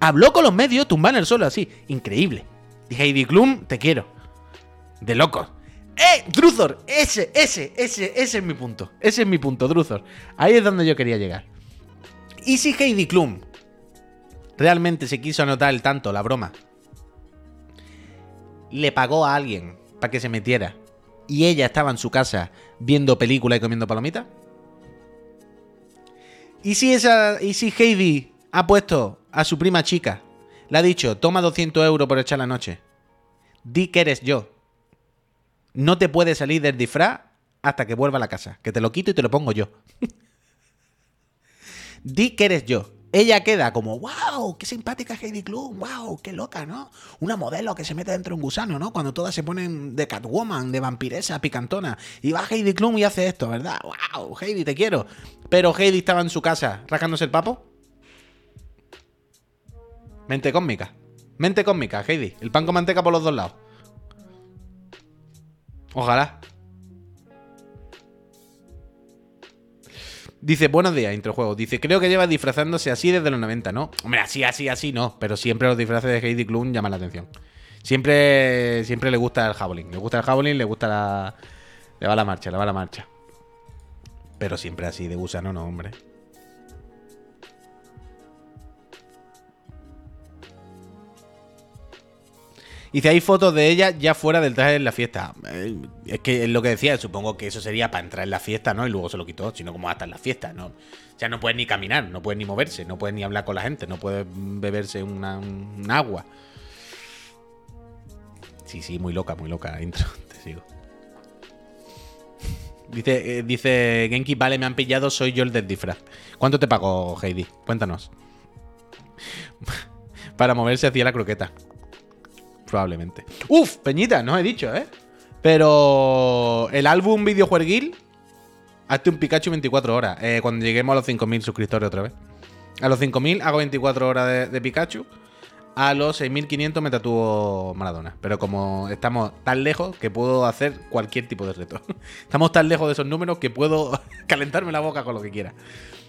Habló con los medios, tumbame en el suelo así. Increíble. Heidi Klum, te quiero. De locos. ¡Eh! Druthor, ese, ese, ese, ese es mi punto. Ese es mi punto, Druthor. Ahí es donde yo quería llegar. ¿Y si Heidi Klum realmente se quiso anotar el tanto, la broma? Le pagó a alguien para que se metiera y ella estaba en su casa viendo película y comiendo palomitas? ¿Y si, esa, ¿Y si Heidi ha puesto a su prima chica le ha dicho, toma 200 euros por echar la noche. Di que eres yo. No te puedes salir del disfraz hasta que vuelva a la casa. Que te lo quito y te lo pongo yo. Di que eres yo. Ella queda como, wow, qué simpática Heidi Klum, wow, qué loca, ¿no? Una modelo que se mete dentro de un gusano, ¿no? Cuando todas se ponen de Catwoman, de vampiresa, picantona. Y va Heidi Klum y hace esto, ¿verdad? Wow, Heidi, te quiero. Pero Heidi estaba en su casa rascándose el papo Mente cósmica. Mente cósmica, Heidi. El pan con manteca por los dos lados. Ojalá. Dice, buenos días, introjuego. Dice, creo que lleva disfrazándose así desde los 90, ¿no? Hombre, así, así, así no. Pero siempre los disfraces de Heidi Klum llaman la atención. Siempre, siempre le gusta el javelin. Le gusta el javelin, le gusta la... Le va la marcha, le va la marcha. Pero siempre así de gusano, no, hombre. Y si hay fotos de ella ya fuera del traje en la fiesta. Eh, es que es lo que decía, supongo que eso sería para entrar en la fiesta, ¿no? Y luego se lo quitó, sino como hasta en la fiesta, ¿no? O sea, no puede ni caminar, no puede ni moverse, no puede ni hablar con la gente, no puede beberse una, un agua. Sí, sí, muy loca, muy loca intro, te sigo. Dice, eh, dice Genki, vale, me han pillado, soy yo el del disfraz. ¿Cuánto te pagó, Heidi? Cuéntanos. Para moverse hacia la croqueta. Probablemente. Uf, Peñita, no he dicho, ¿eh? Pero el álbum Videojueguil, hazte un Pikachu 24 horas. Eh, cuando lleguemos a los 5.000 suscriptores otra vez. A los 5.000 hago 24 horas de, Pikachu. A los 6.500 me tatúo Maradona. Pero como estamos tan lejos que puedo hacer cualquier tipo de reto. estamos tan lejos de esos números que puedo calentarme la boca con lo que quiera.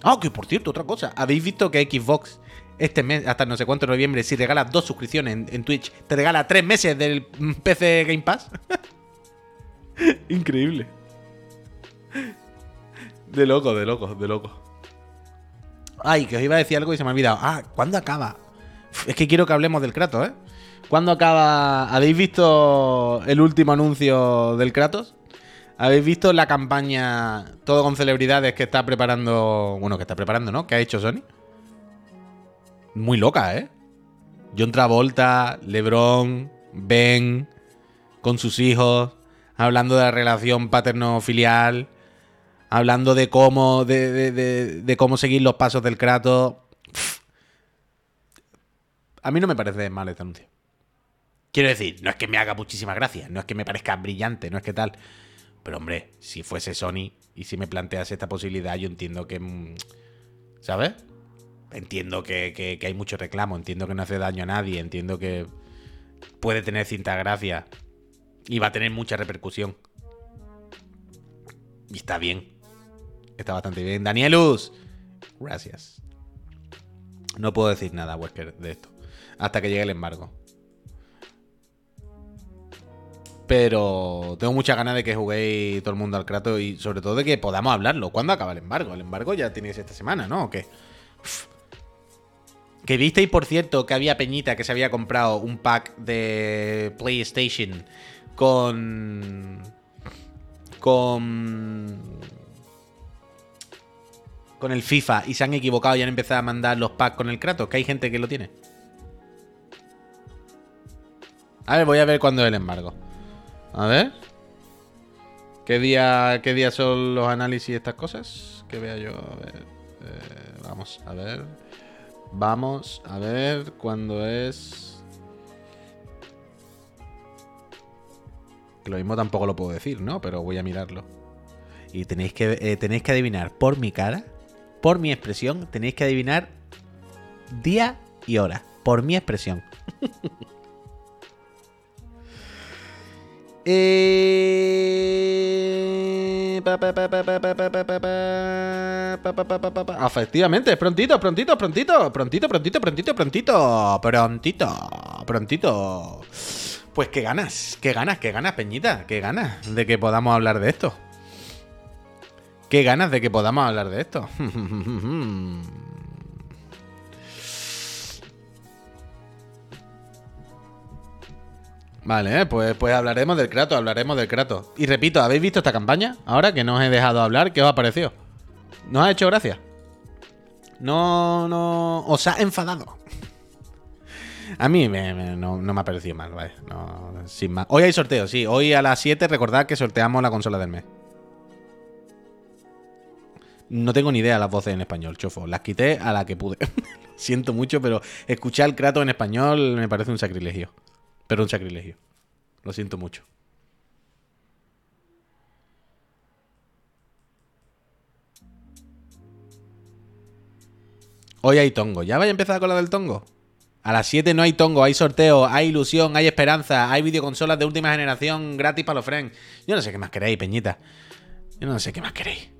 Ah, que por cierto, otra cosa. ¿Habéis visto que Xbox este mes, hasta no sé cuánto de noviembre, si regalas dos suscripciones en, Twitch, te regala tres meses del PC Game Pass. Increíble. De loco, de loco, de loco. Ay, que os iba a decir algo y se me ha olvidado. Ah, ¿cuándo acaba? Es que quiero que hablemos del Kratos, ¿eh? ¿Cuándo acaba? ¿Habéis visto el último anuncio del Kratos? ¿Habéis visto la campaña todo con celebridades que está preparando, bueno, que está preparando, ¿no? Que ha hecho Sony? Muy loca, ¿eh? John Travolta, LeBron, Ben, con sus hijos, hablando de la relación paterno-filial, hablando de cómo, de, cómo seguir los pasos del Kratos. A mí no me parece mal este anuncio. Quiero decir, no es que me haga muchísima gracia, no es que me parezca brillante, no es que tal. Pero hombre, si fuese Sony y si me planteas esta posibilidad, yo entiendo que... Mm, ¿Sabes? Entiendo que, hay mucho reclamo, entiendo que no hace daño a nadie, entiendo que puede tener cinta gracia y va a tener mucha repercusión. Y está bien. Está bastante bien. Danielus, gracias. No puedo decir nada, Wesker, de esto. Hasta que llegue el embargo. Pero tengo muchas ganas de que juguéis todo el mundo al Kratos y sobre todo de que podamos hablarlo. ¿Cuándo acaba el embargo? El embargo ya tenéis esta semana, ¿no? ¿O qué? Que visteis, por cierto, que había Peñita que se había comprado un pack de PlayStation con. con. con el FIFA y se han equivocado y han empezado a mandar los packs con el Kratos, que hay gente que lo tiene. A ver, voy a ver cuándo es el embargo. A ver. ¿Qué día, qué día son los análisis y estas cosas? Que vea yo. A ver. Eh, vamos a ver. Vamos a ver cuándo es. Lo mismo tampoco lo puedo decir, ¿no? Pero voy a mirarlo. Y tenéis que, eh, tenéis que adivinar por mi cara, por mi expresión, tenéis que adivinar día y hora. Por mi expresión. Efectivamente, prontito, prontito, prontito, prontito, prontito, prontito, prontito, prontito, prontito. Pues qué ganas, qué ganas, qué ganas, Peñita, qué ganas de que podamos hablar de esto. Qué ganas de que podamos hablar de esto. Vale, pues, pues hablaremos del Kratos, hablaremos del Kratos. Y repito, ¿habéis visto esta campaña? Ahora que no os he dejado hablar, ¿qué os ha parecido? ¿No ha hecho gracia? No, no. ¿Os ha enfadado? A mí no, me ha parecido mal, vale. sin más. Hoy hay sorteo, sí. Hoy a las 7 recordad que sorteamos la consola del mes. No tengo ni idea las voces en español, chofo. Las quité a la que pude. Siento mucho, pero escuchar el Kratos en español me parece un sacrilegio. Pero un sacrilegio. Lo siento mucho. Hoy hay tongo. ¿Ya vaya a empezar con la del tongo? A las 7 no hay tongo, hay sorteo, hay ilusión, hay esperanza, hay videoconsolas de última generación gratis para los friends. Yo no sé qué más queréis, peñita. Yo no sé qué más queréis.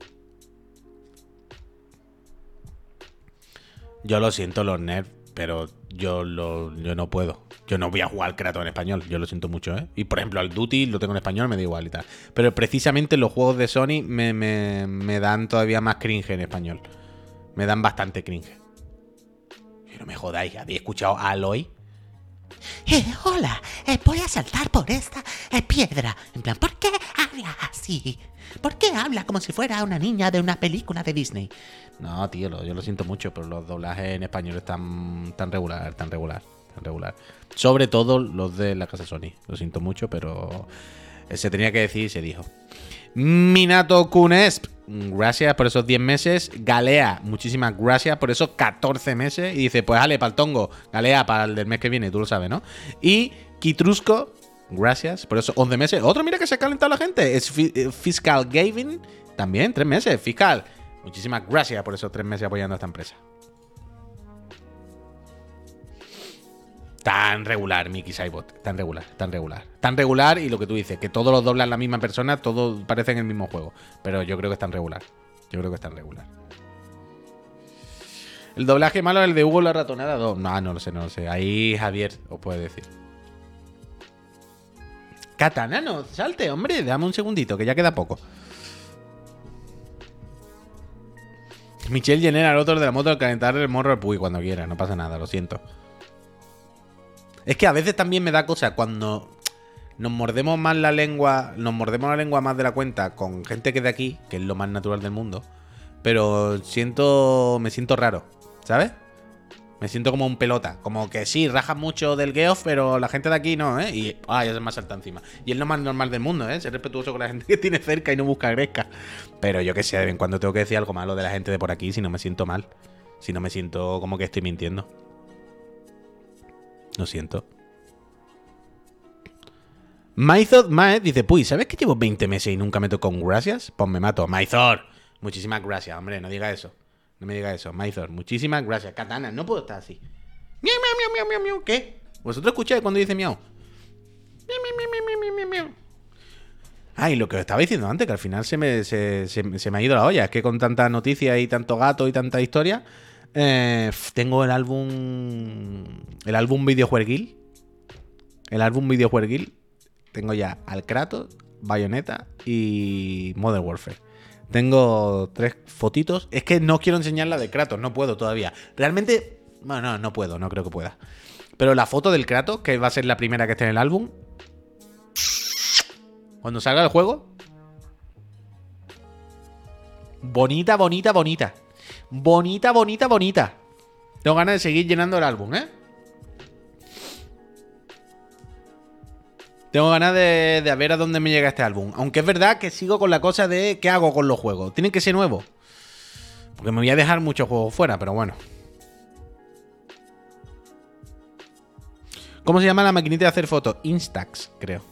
Yo lo siento, los nerds, pero yo, lo, yo no puedo. Yo no voy a jugar Kratos en español, yo lo siento mucho, ¿eh? Y por ejemplo, al Duty lo tengo en español, me da igual y tal. Pero precisamente los juegos de Sony me, me, dan todavía más cringe en español. Me dan bastante cringe. Y no me jodáis, ¿habéis escuchado a Aloy? Eh, hola, eh, voy a saltar por esta eh, piedra. En plan, ¿por qué habla así? ¿Por qué habla como si fuera una niña de una película de Disney? No, tío, yo lo siento mucho, pero los doblajes en español están tan regular, tan regular, tan regular. Sobre todo los de la casa Sony. Lo siento mucho, pero se tenía que decir y se dijo. Minato Kunesp, gracias por esos 10 meses. Galea, muchísimas gracias por esos 14 meses. Y dice, pues ale, para el tongo. Galea para el del mes que viene, tú lo sabes, ¿no? Y Kitrusco, gracias por esos 11 meses. Otro, mira que se ha calentado la gente. Es eh, Fiscal Gavin, también, 3 meses. Fiscal, muchísimas gracias por esos 3 meses apoyando a esta empresa. Tan regular, Mickey Cybot. Tan regular, tan regular. Tan regular y lo que tú dices, que todos los doblan la misma persona, todos parecen el mismo juego. Pero yo creo que es tan regular. Yo creo que es tan regular. El doblaje malo es el de Hugo la ratonada 2. No, no lo sé, no lo sé. Ahí Javier os puede decir. Katana, no, salte, hombre. Dame un segundito, que ya queda poco. Michelle Jenner al otro de la moto al calentar el morro al Puy cuando quiera. No pasa nada, lo siento. Es que a veces también me da cosa cuando nos mordemos más la lengua, nos mordemos la lengua más de la cuenta con gente que de aquí, que es lo más natural del mundo, pero siento, me siento raro, ¿sabes? Me siento como un pelota, como que sí, raja mucho del Geoff, pero la gente de aquí no, ¿eh? Y, ay, es más salta encima. Y es lo más normal del mundo, ¿eh? Ser respetuoso con la gente que tiene cerca y no busca gresca. Pero yo que sé, de vez en cuando tengo que decir algo malo de la gente de por aquí si no me siento mal. Si no me siento como que estoy mintiendo. Lo siento. Mythod Maed dice, Puy, ¿sabes que llevo 20 meses y nunca me toco un gracias? Pues me mato. Mythor, muchísimas gracias, hombre, no diga eso. No me diga eso. Mythor, muchísimas gracias. Katana, no puedo estar así. Miau, miau, miau, miau, miau, ¿Qué? ¿Vosotros escucháis cuando dice miau? Miau, miau, miau, miau, miau, miau. Ah, y lo que os estaba diciendo antes, que al final se me, se me ha ido la olla. Es que con tanta noticia y tanto gato y tanta historia, eh, tengo el álbum. El álbum videojueguil. El álbum videojueguil. Tengo ya al Kratos, Bayonetta y Modern Warfare. Tengo tres fotitos. Es que no quiero enseñar la de Kratos, no puedo todavía. Realmente. Bueno, no, no puedo, no creo que pueda. Pero la foto del Kratos, que va a ser la primera que esté en el álbum. Cuando salga el juego. Bonita, bonita, bonita. Bonita, bonita, bonita. Tengo ganas de seguir llenando el álbum, ¿eh? Tengo ganas de, ver a dónde me llega este álbum. Aunque es verdad que sigo con la cosa de qué hago con los juegos. Tienen que ser nuevos. Porque me voy a dejar muchos juegos fuera, pero bueno. ¿Cómo se llama la maquinita de hacer fotos? Instax, creo.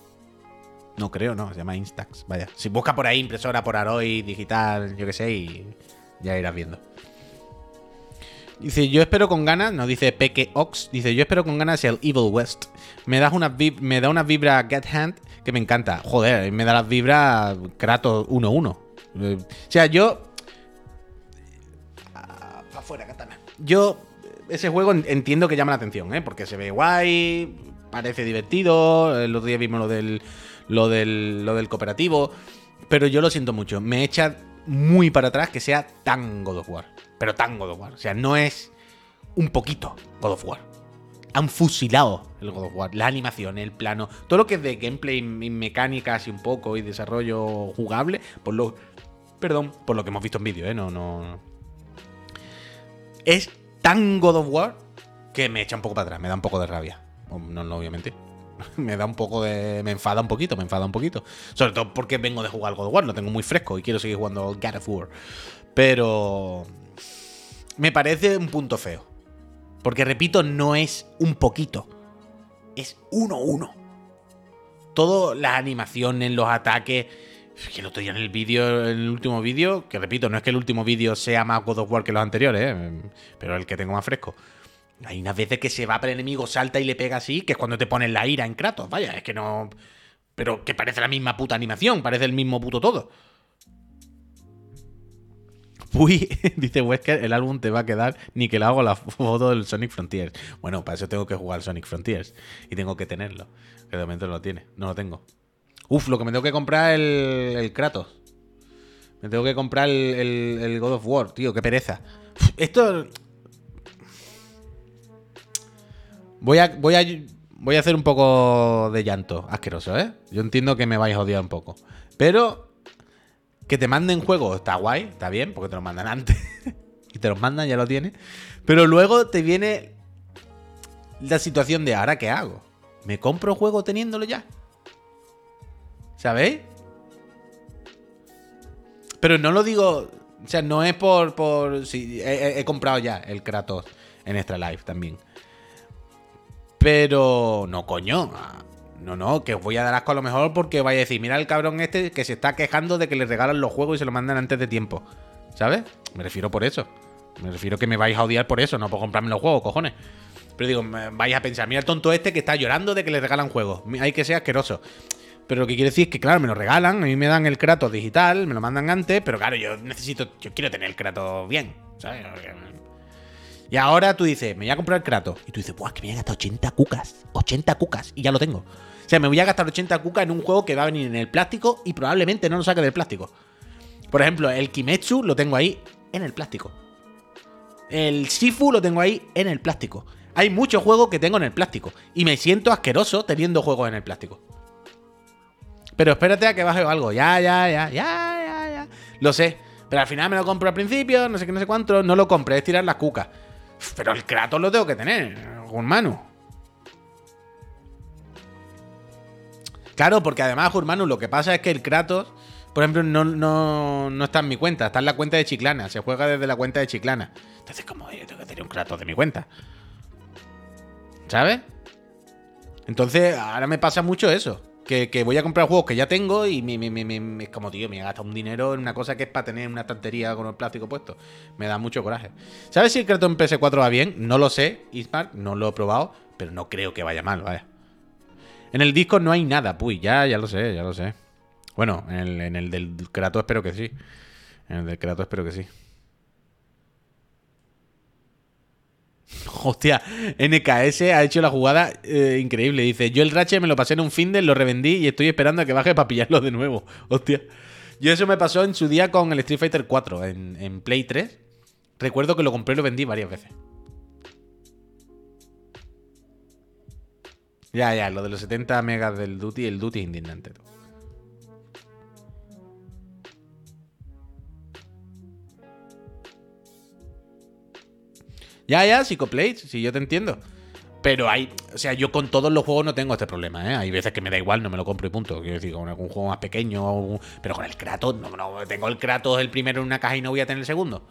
No creo, no, se llama Instax. Vaya. Si busca por ahí impresora por Aroy, digital, yo qué sé, y ya irás viendo. Dice, yo espero con ganas, no dice Peque Ox, dice, yo espero con ganas el Evil West. Me, das me da una vibra Get Hand que me encanta. Joder, me da las vibras Kratos 1-1. Eh, o sea, yo... Ah, afuera, katana. Yo ese juego entiendo que llama la atención, ¿eh? Porque se ve guay, parece divertido. El otro día vimos lo del, lo del, lo del cooperativo. Pero yo lo siento mucho. Me echa muy para atrás que sea tan God of War. Pero tan God of War. O sea, no es un poquito God of War. Han fusilado el God of War. La animación, el plano. Todo lo que es de gameplay y mecánicas y un poco y desarrollo jugable. Por lo. Perdón, por lo que hemos visto en vídeo, ¿eh? No, no. Es tan God of War que me echa un poco para atrás, me da un poco de rabia. No, no obviamente. me da un poco de. Me enfada un poquito, me enfada un poquito. Sobre todo porque vengo de jugar God of War, lo tengo muy fresco y quiero seguir jugando God of War. Pero. Me parece un punto feo. Porque repito, no es un poquito. Es uno uno. Todo las animaciones, los ataques que el otro en el vídeo, el último vídeo, que repito, no es que el último vídeo sea más God of War que los anteriores, ¿eh? pero el que tengo más fresco. Hay unas veces que se va para el enemigo, salta y le pega así, que es cuando te pones la ira en Kratos. Vaya, es que no. Pero que parece la misma puta animación, parece el mismo puto todo. Uy, dice Wesker, el álbum te va a quedar ni que le hago la foto del Sonic Frontiers. Bueno, para eso tengo que jugar Sonic Frontiers. Y tengo que tenerlo. Que de momento no lo tiene. No lo tengo. Uf, lo que me tengo que comprar el, el Kratos. Me tengo que comprar el, el, God of War, tío, qué pereza. esto. Voy a, voy, a, voy a hacer un poco de llanto asqueroso, ¿eh? Yo entiendo que me vais a odiar un poco. Pero que te manden juegos está guay, está bien, porque te los mandan antes. y te los mandan, ya lo tienes. Pero luego te viene la situación de ahora qué hago. ¿Me compro juego teniéndolo ya? ¿Sabéis? Pero no lo digo. O sea, no es por. por sí, he, comprado ya el Kratos en Extra Life también. Pero. No, coño. No, no, que os voy a dar asco a lo mejor porque vaya a decir, mira el cabrón este que se está quejando de que le regalan los juegos y se lo mandan antes de tiempo. ¿Sabes? Me refiero por eso. Me refiero que me vais a odiar por eso, no por comprarme los juegos, cojones. Pero digo, vais a pensar, mira el tonto este que está llorando de que le regalan juegos. Hay que ser asqueroso. Pero lo que quiere decir es que, claro, me lo regalan, a mí me dan el Kratos digital, me lo mandan antes, pero claro, yo necesito, yo quiero tener el Kratos bien, ¿sabes? Y ahora tú dices, me voy a comprar el Kratos. Y tú dices, ¡buah, que me a gastar 80 cucas! 80 cucas, y ya lo tengo. Sea, me voy a gastar 80 cucas en un juego que va a venir en el plástico y probablemente no lo saque del plástico. Por ejemplo, el Kimetsu lo tengo ahí en el plástico. El Shifu lo tengo ahí en el plástico. Hay muchos juegos que tengo en el plástico. Y me siento asqueroso teniendo juegos en el plástico. Pero espérate a que baje algo. Ya, ya, ya, ya, ya, ya. Lo sé. Pero al final me lo compro al principio, no sé qué, no sé cuánto. No lo compré, es tirar las cucas. Pero el Kratos lo tengo que tener, Gurmanu. Claro, porque además, Gurmanu, lo que pasa es que el Kratos, por ejemplo, no, no, no, está en mi cuenta, está en la cuenta de Chiclana. Se juega desde la cuenta de Chiclana. Entonces, como yo tengo que tener un Kratos de mi cuenta. ¿Sabes? Entonces, ahora me pasa mucho eso que, voy a comprar juegos que ya tengo y me, es como, tío, me he gastado un dinero en una cosa que es para tener una estantería con el plástico puesto. Me da mucho coraje. ¿Sabes si el Kratos en PS4 va bien? No lo sé, Ismark, no lo he probado, pero no creo que vaya mal, vaya. En el disco no hay nada, puy, ya, ya lo sé, ya lo sé. Bueno, en el, en el del Kratos espero que sí. En el del Kratos espero que sí. Hostia, NKS ha hecho la jugada eh, increíble. Dice, yo el Ratchet me lo pasé en un Finder, lo revendí y estoy esperando a que baje para pillarlo de nuevo. Hostia. Yo eso me pasó en su día con el Street Fighter 4 en, Play 3. Recuerdo que lo compré y lo vendí varias veces. Ya, ya, lo de los 70 megas del Duty, el Duty es indignante. Ya, ya, Psychoplate, sí, yo te entiendo. Pero hay, o sea, yo con todos los juegos no tengo este problema, ¿eh? Hay veces que me da igual, no me lo compro y punto. Quiero decir, con algún juego más pequeño, pero con el Kratos, no, no, tengo el Kratos el primero en una caja y no voy a tener el segundo.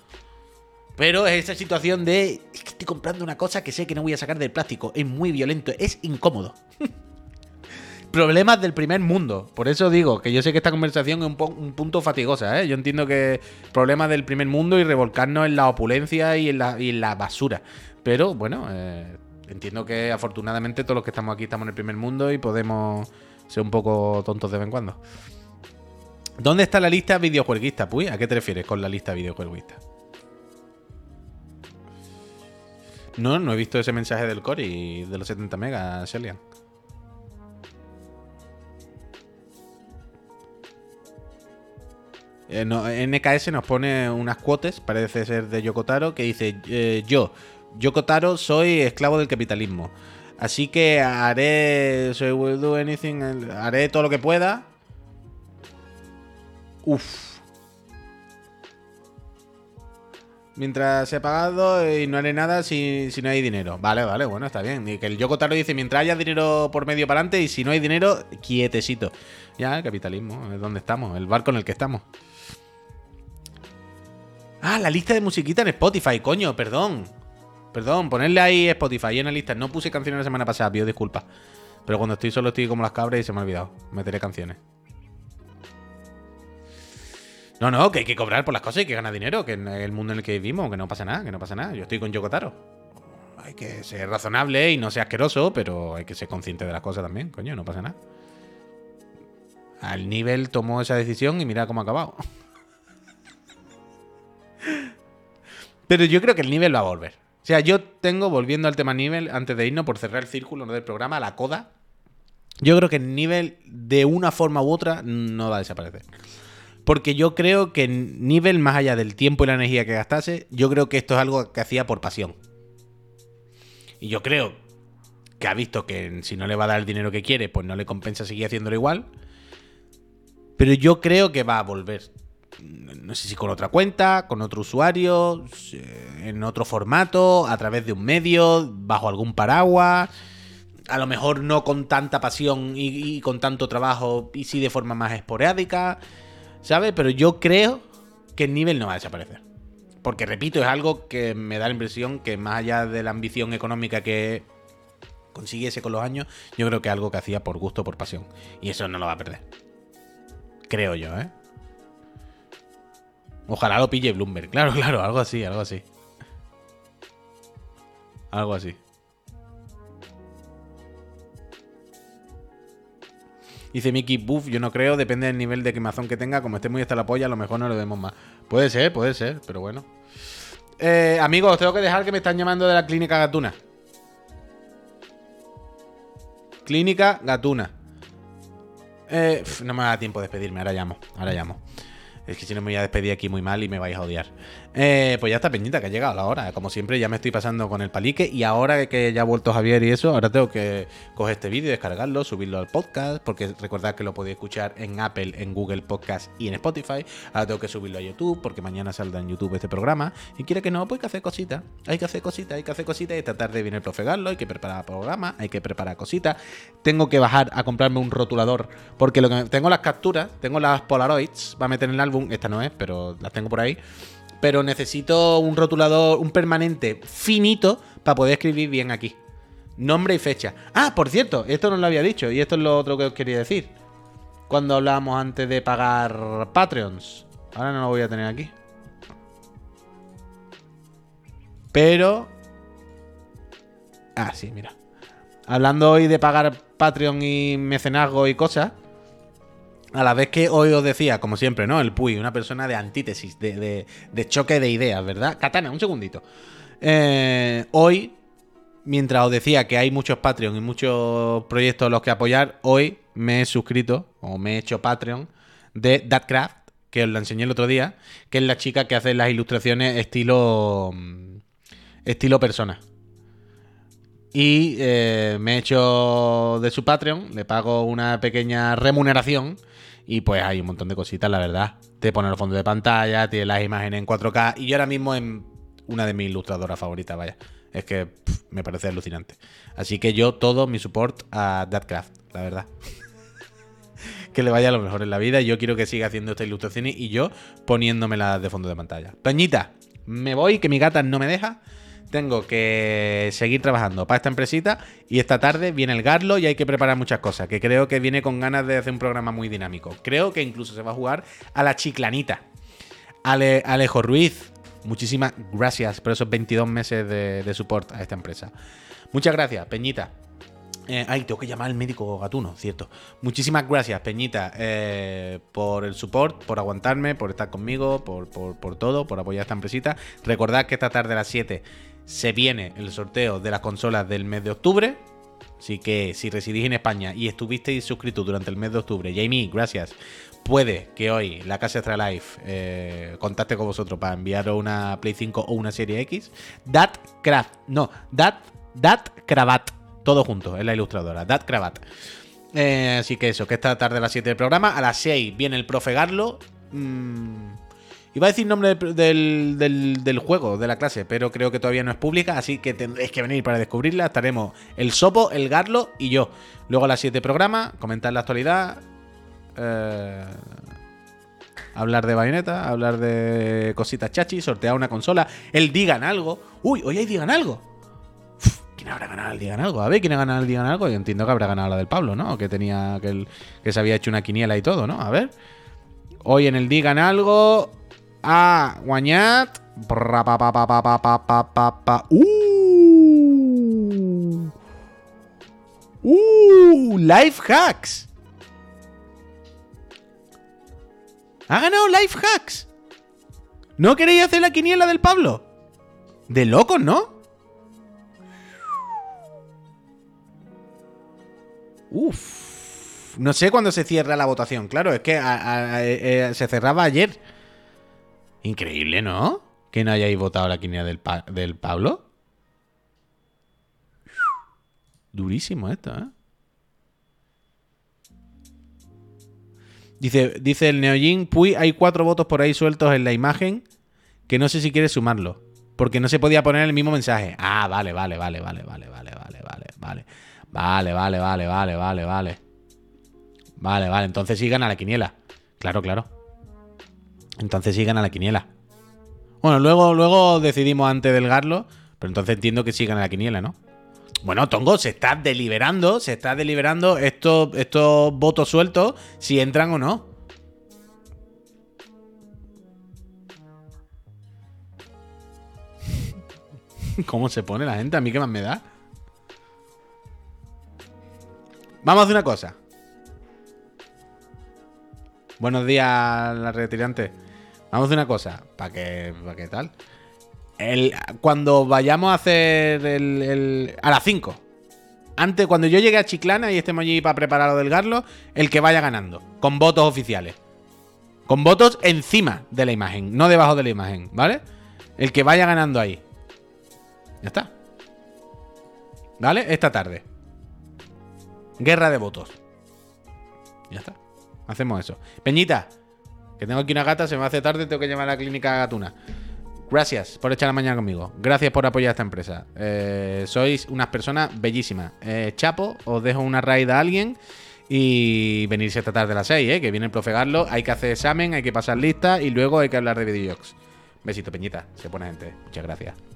Pero es esa situación de, es que estoy comprando una cosa que sé que no voy a sacar del plástico. Es muy violento, es incómodo. Problemas del primer mundo. Por eso digo que yo sé que esta conversación es un, punto fatigosa, ¿eh? Yo entiendo que problemas del primer mundo y revolcarnos en la opulencia y en la, basura. Pero bueno, eh, entiendo que afortunadamente todos los que estamos aquí estamos en el primer mundo y podemos ser un poco tontos de vez en cuando. ¿Dónde está la lista videojueguista? Pues, ¿a qué te refieres con la lista videojueguista? No, no he visto ese mensaje del core y de los 70 megas, Shelian. Eh, NKS nos pone unas cuotas, parece ser de Yokotaro, que dice: eh, Yo, Yokotaro, soy esclavo del capitalismo. Así que haré. So will do anything, haré todo lo que pueda. Uf. Mientras sea pagado y no haré nada si, si no hay dinero. Vale, vale, bueno, está bien. Y que el Yokotaro dice: Mientras haya dinero por medio para adelante y si no hay dinero, quietecito. Ya, capitalismo, es donde estamos, el barco en el que estamos. Ah, la lista de musiquita en Spotify, coño, perdón. Perdón, ponerle ahí Spotify en la lista. No puse canciones la semana pasada, pido disculpas. Pero cuando estoy solo estoy como las cabras y se me ha olvidado. Meteré canciones. No, no, que hay que cobrar por las cosas y que ganar dinero, que en el mundo en el que vivimos, que no pasa nada, que no pasa nada. Yo estoy con Yokotaro. Hay que ser razonable y no ser asqueroso, pero hay que ser consciente de las cosas también, coño, no pasa nada. Al nivel tomó esa decisión y mira cómo ha acabado. Pero yo creo que el nivel va a volver. O sea, yo tengo, volviendo al tema nivel, antes de irnos por cerrar el círculo del programa, la coda. Yo creo que el nivel, de una forma u otra, no va a desaparecer. Porque yo creo que nivel, más allá del tiempo y la energía que gastase, yo creo que esto es algo que hacía por pasión. Y yo creo que ha visto que si no le va a dar el dinero que quiere, pues no le compensa seguir haciéndolo igual. Pero yo creo que va a volver. No sé si con otra cuenta, con otro usuario, en otro formato, a través de un medio, bajo algún paraguas. A lo mejor no con tanta pasión y, y con tanto trabajo, y sí de forma más esporádica. ¿Sabes? Pero yo creo que el nivel no va a desaparecer. Porque, repito, es algo que me da la impresión que más allá de la ambición económica que consiguiese con los años, yo creo que es algo que hacía por gusto, por pasión. Y eso no lo va a perder. Creo yo, ¿eh? Ojalá lo pille Bloomberg. Claro, claro, algo así, algo así. Algo así. Dice Mickey Buff, yo no creo, depende del nivel de quemazón que tenga. Como esté muy hasta la polla, a lo mejor no lo vemos más. Puede ser, puede ser, pero bueno. Eh, amigos, os tengo que dejar que me están llamando de la clínica Gatuna. Clínica Gatuna. Eh, no me da tiempo de despedirme, ahora llamo, ahora llamo. Es que si no me voy a despedir aquí muy mal y me vais a odiar. Eh, pues ya está peñita, que ha llegado la hora. Como siempre, ya me estoy pasando con el palique. Y ahora que ya ha vuelto Javier y eso, ahora tengo que coger este vídeo, descargarlo, subirlo al podcast. Porque recordad que lo podéis escuchar en Apple, en Google Podcast y en Spotify. Ahora tengo que subirlo a YouTube, porque mañana saldrá en YouTube este programa. Y quiere que no, pues hay que hacer cositas. Hay que hacer cositas, hay que hacer cositas. Esta tarde viene el profe Garlo, hay que preparar programa, hay que preparar cositas. Tengo que bajar a comprarme un rotulador. Porque lo que tengo las capturas, tengo las Polaroids, va a meter en el álbum. Esta no es, pero las tengo por ahí pero necesito un rotulador, un permanente finito para poder escribir bien aquí. Nombre y fecha. Ah, por cierto, esto no lo había dicho y esto es lo otro que os quería decir. Cuando hablábamos antes de pagar Patreons. Ahora no lo voy a tener aquí. Pero... Ah, sí, mira. Hablando hoy de pagar Patreon y mecenazgo y cosas. A la vez que hoy os decía, como siempre, ¿no? El Puy, una persona de antítesis, de, de, choque de ideas, ¿verdad? Katana, un segundito. Eh, hoy, mientras os decía que hay muchos Patreon y muchos proyectos los que apoyar, hoy me he suscrito, o me he hecho Patreon, de Datcraft, que os la enseñé el otro día, que es la chica que hace las ilustraciones estilo. estilo persona. Y eh, me he hecho de su Patreon, le pago una pequeña remuneración. Y pues hay un montón de cositas, la verdad. Te pone el fondo de pantalla, tiene las imágenes en 4K. Y yo ahora mismo en una de mis ilustradoras favoritas, vaya. Es que me parece alucinante. Así que yo todo mi support a Datcraft, la verdad. que le vaya lo mejor en la vida. Yo quiero que siga haciendo estas ilustraciones y yo poniéndomelas de fondo de pantalla. Peñita, me voy, que mi gata no me deja. Tengo que seguir trabajando para esta empresita y esta tarde viene el Garlo y hay que preparar muchas cosas, que creo que viene con ganas de hacer un programa muy dinámico. Creo que incluso se va a jugar a la chiclanita. Ale, Alejo Ruiz, muchísimas gracias por esos 22 meses de, de support a esta empresa. Muchas gracias, Peñita. Eh, ay, tengo que llamar al médico gatuno, cierto. Muchísimas gracias, Peñita, eh, por el support, por aguantarme, por estar conmigo, por, por, todo, por apoyar esta empresita. Recordad que esta tarde a las 7 se viene el sorteo de las consolas del mes de octubre. Así que si residís en España y estuvisteis suscritos durante el mes de octubre, Jamie, gracias. Puede que hoy la Casa Extra Life eh, contacte con vosotros para enviaros una Play 5 o una Serie X. Dat Craft, no, Dat, Dat todo junto, es la ilustradora, Dat Cravat. Eh, así que eso, que esta tarde a las 7 del programa, a las 6 viene el profe Garlo. Mm, Iba a decir nombre del, del, juego, de la clase, pero creo que todavía no es pública, así que tendréis que venir para descubrirla. Estaremos el Sopo, el Garlo y yo. Luego a las 7 programa, comentar la actualidad, eh, hablar de bayoneta, hablar de cositas chachi, sortear una consola, el Digan Algo. Uy, hoy hay Digan Algo. ¿Quién habrá ganado el Digan Algo? A ver, ¿quién ha ganado el Digan Algo? Yo entiendo que habrá ganado la del Pablo, ¿no? Que tenía, que se había hecho una quiniela y todo, ¿no? A ver. Hoy en el Digan Algo ha guanyat... Uh! Uh! Life Hacks. Ha ganado Life Hacks. ¿No queréis hacer la quiniela del Pablo? De locos, ¿no? Uf. No sé cuándo se cierra la votación. Claro, es que a, a, a, se cerraba ayer. Increíble, ¿no? Que no hayáis votado la quiniela del, pa del Pablo. Durísimo esto, ¿eh? Dice, dice el Neojin, Puy, hay cuatro votos por ahí sueltos en la imagen que no sé si quieres sumarlo. Porque no se podía poner el mismo mensaje. Ah, vale, vale, vale, vale, vale, vale, vale, vale, vale. Vale, vale, vale, vale, vale, vale. Vale, vale, entonces sí gana la quiniela. Claro, claro. Entonces sí gana la quiniela. Bueno, luego, luego decidimos antes del Garlo, pero entonces entiendo que sí gana la quiniela, ¿no? Bueno, Tongo, se está deliberando, se está deliberando estos, estos votos sueltos, si entran o no. ¿Cómo se pone la gente? ¿A mí qué más me da? Vamos a hacer una cosa. Buenos días, la retirante. Vamos a hacer una cosa, para que, pa que tal. El, cuando vayamos a hacer el, a las 5. Antes, cuando yo llegue a Chiclana y estemos allí para preparar lo del el que vaya ganando, con votos oficiales. Con votos encima de la imagen, no debajo de la imagen, ¿vale? El que vaya ganando ahí. Ya está. ¿Vale? Esta tarde. Guerra de votos. Ya está. Hacemos eso. Peñita, que tengo aquí una gata, se me hace tarde, tengo que llamar a la clínica gatuna. Gracias por echar la mañana conmigo. Gracias por apoyar a esta empresa. Eh, sois unas personas bellísimas. Eh, Chapo, os dejo una raid a alguien y venirse esta tarde a las 6, ¿eh? que viene el profe. Hay que hacer examen, hay que pasar lista y luego hay que hablar de videojuegos. Besito, Peñita. Se pone gente. Muchas gracias.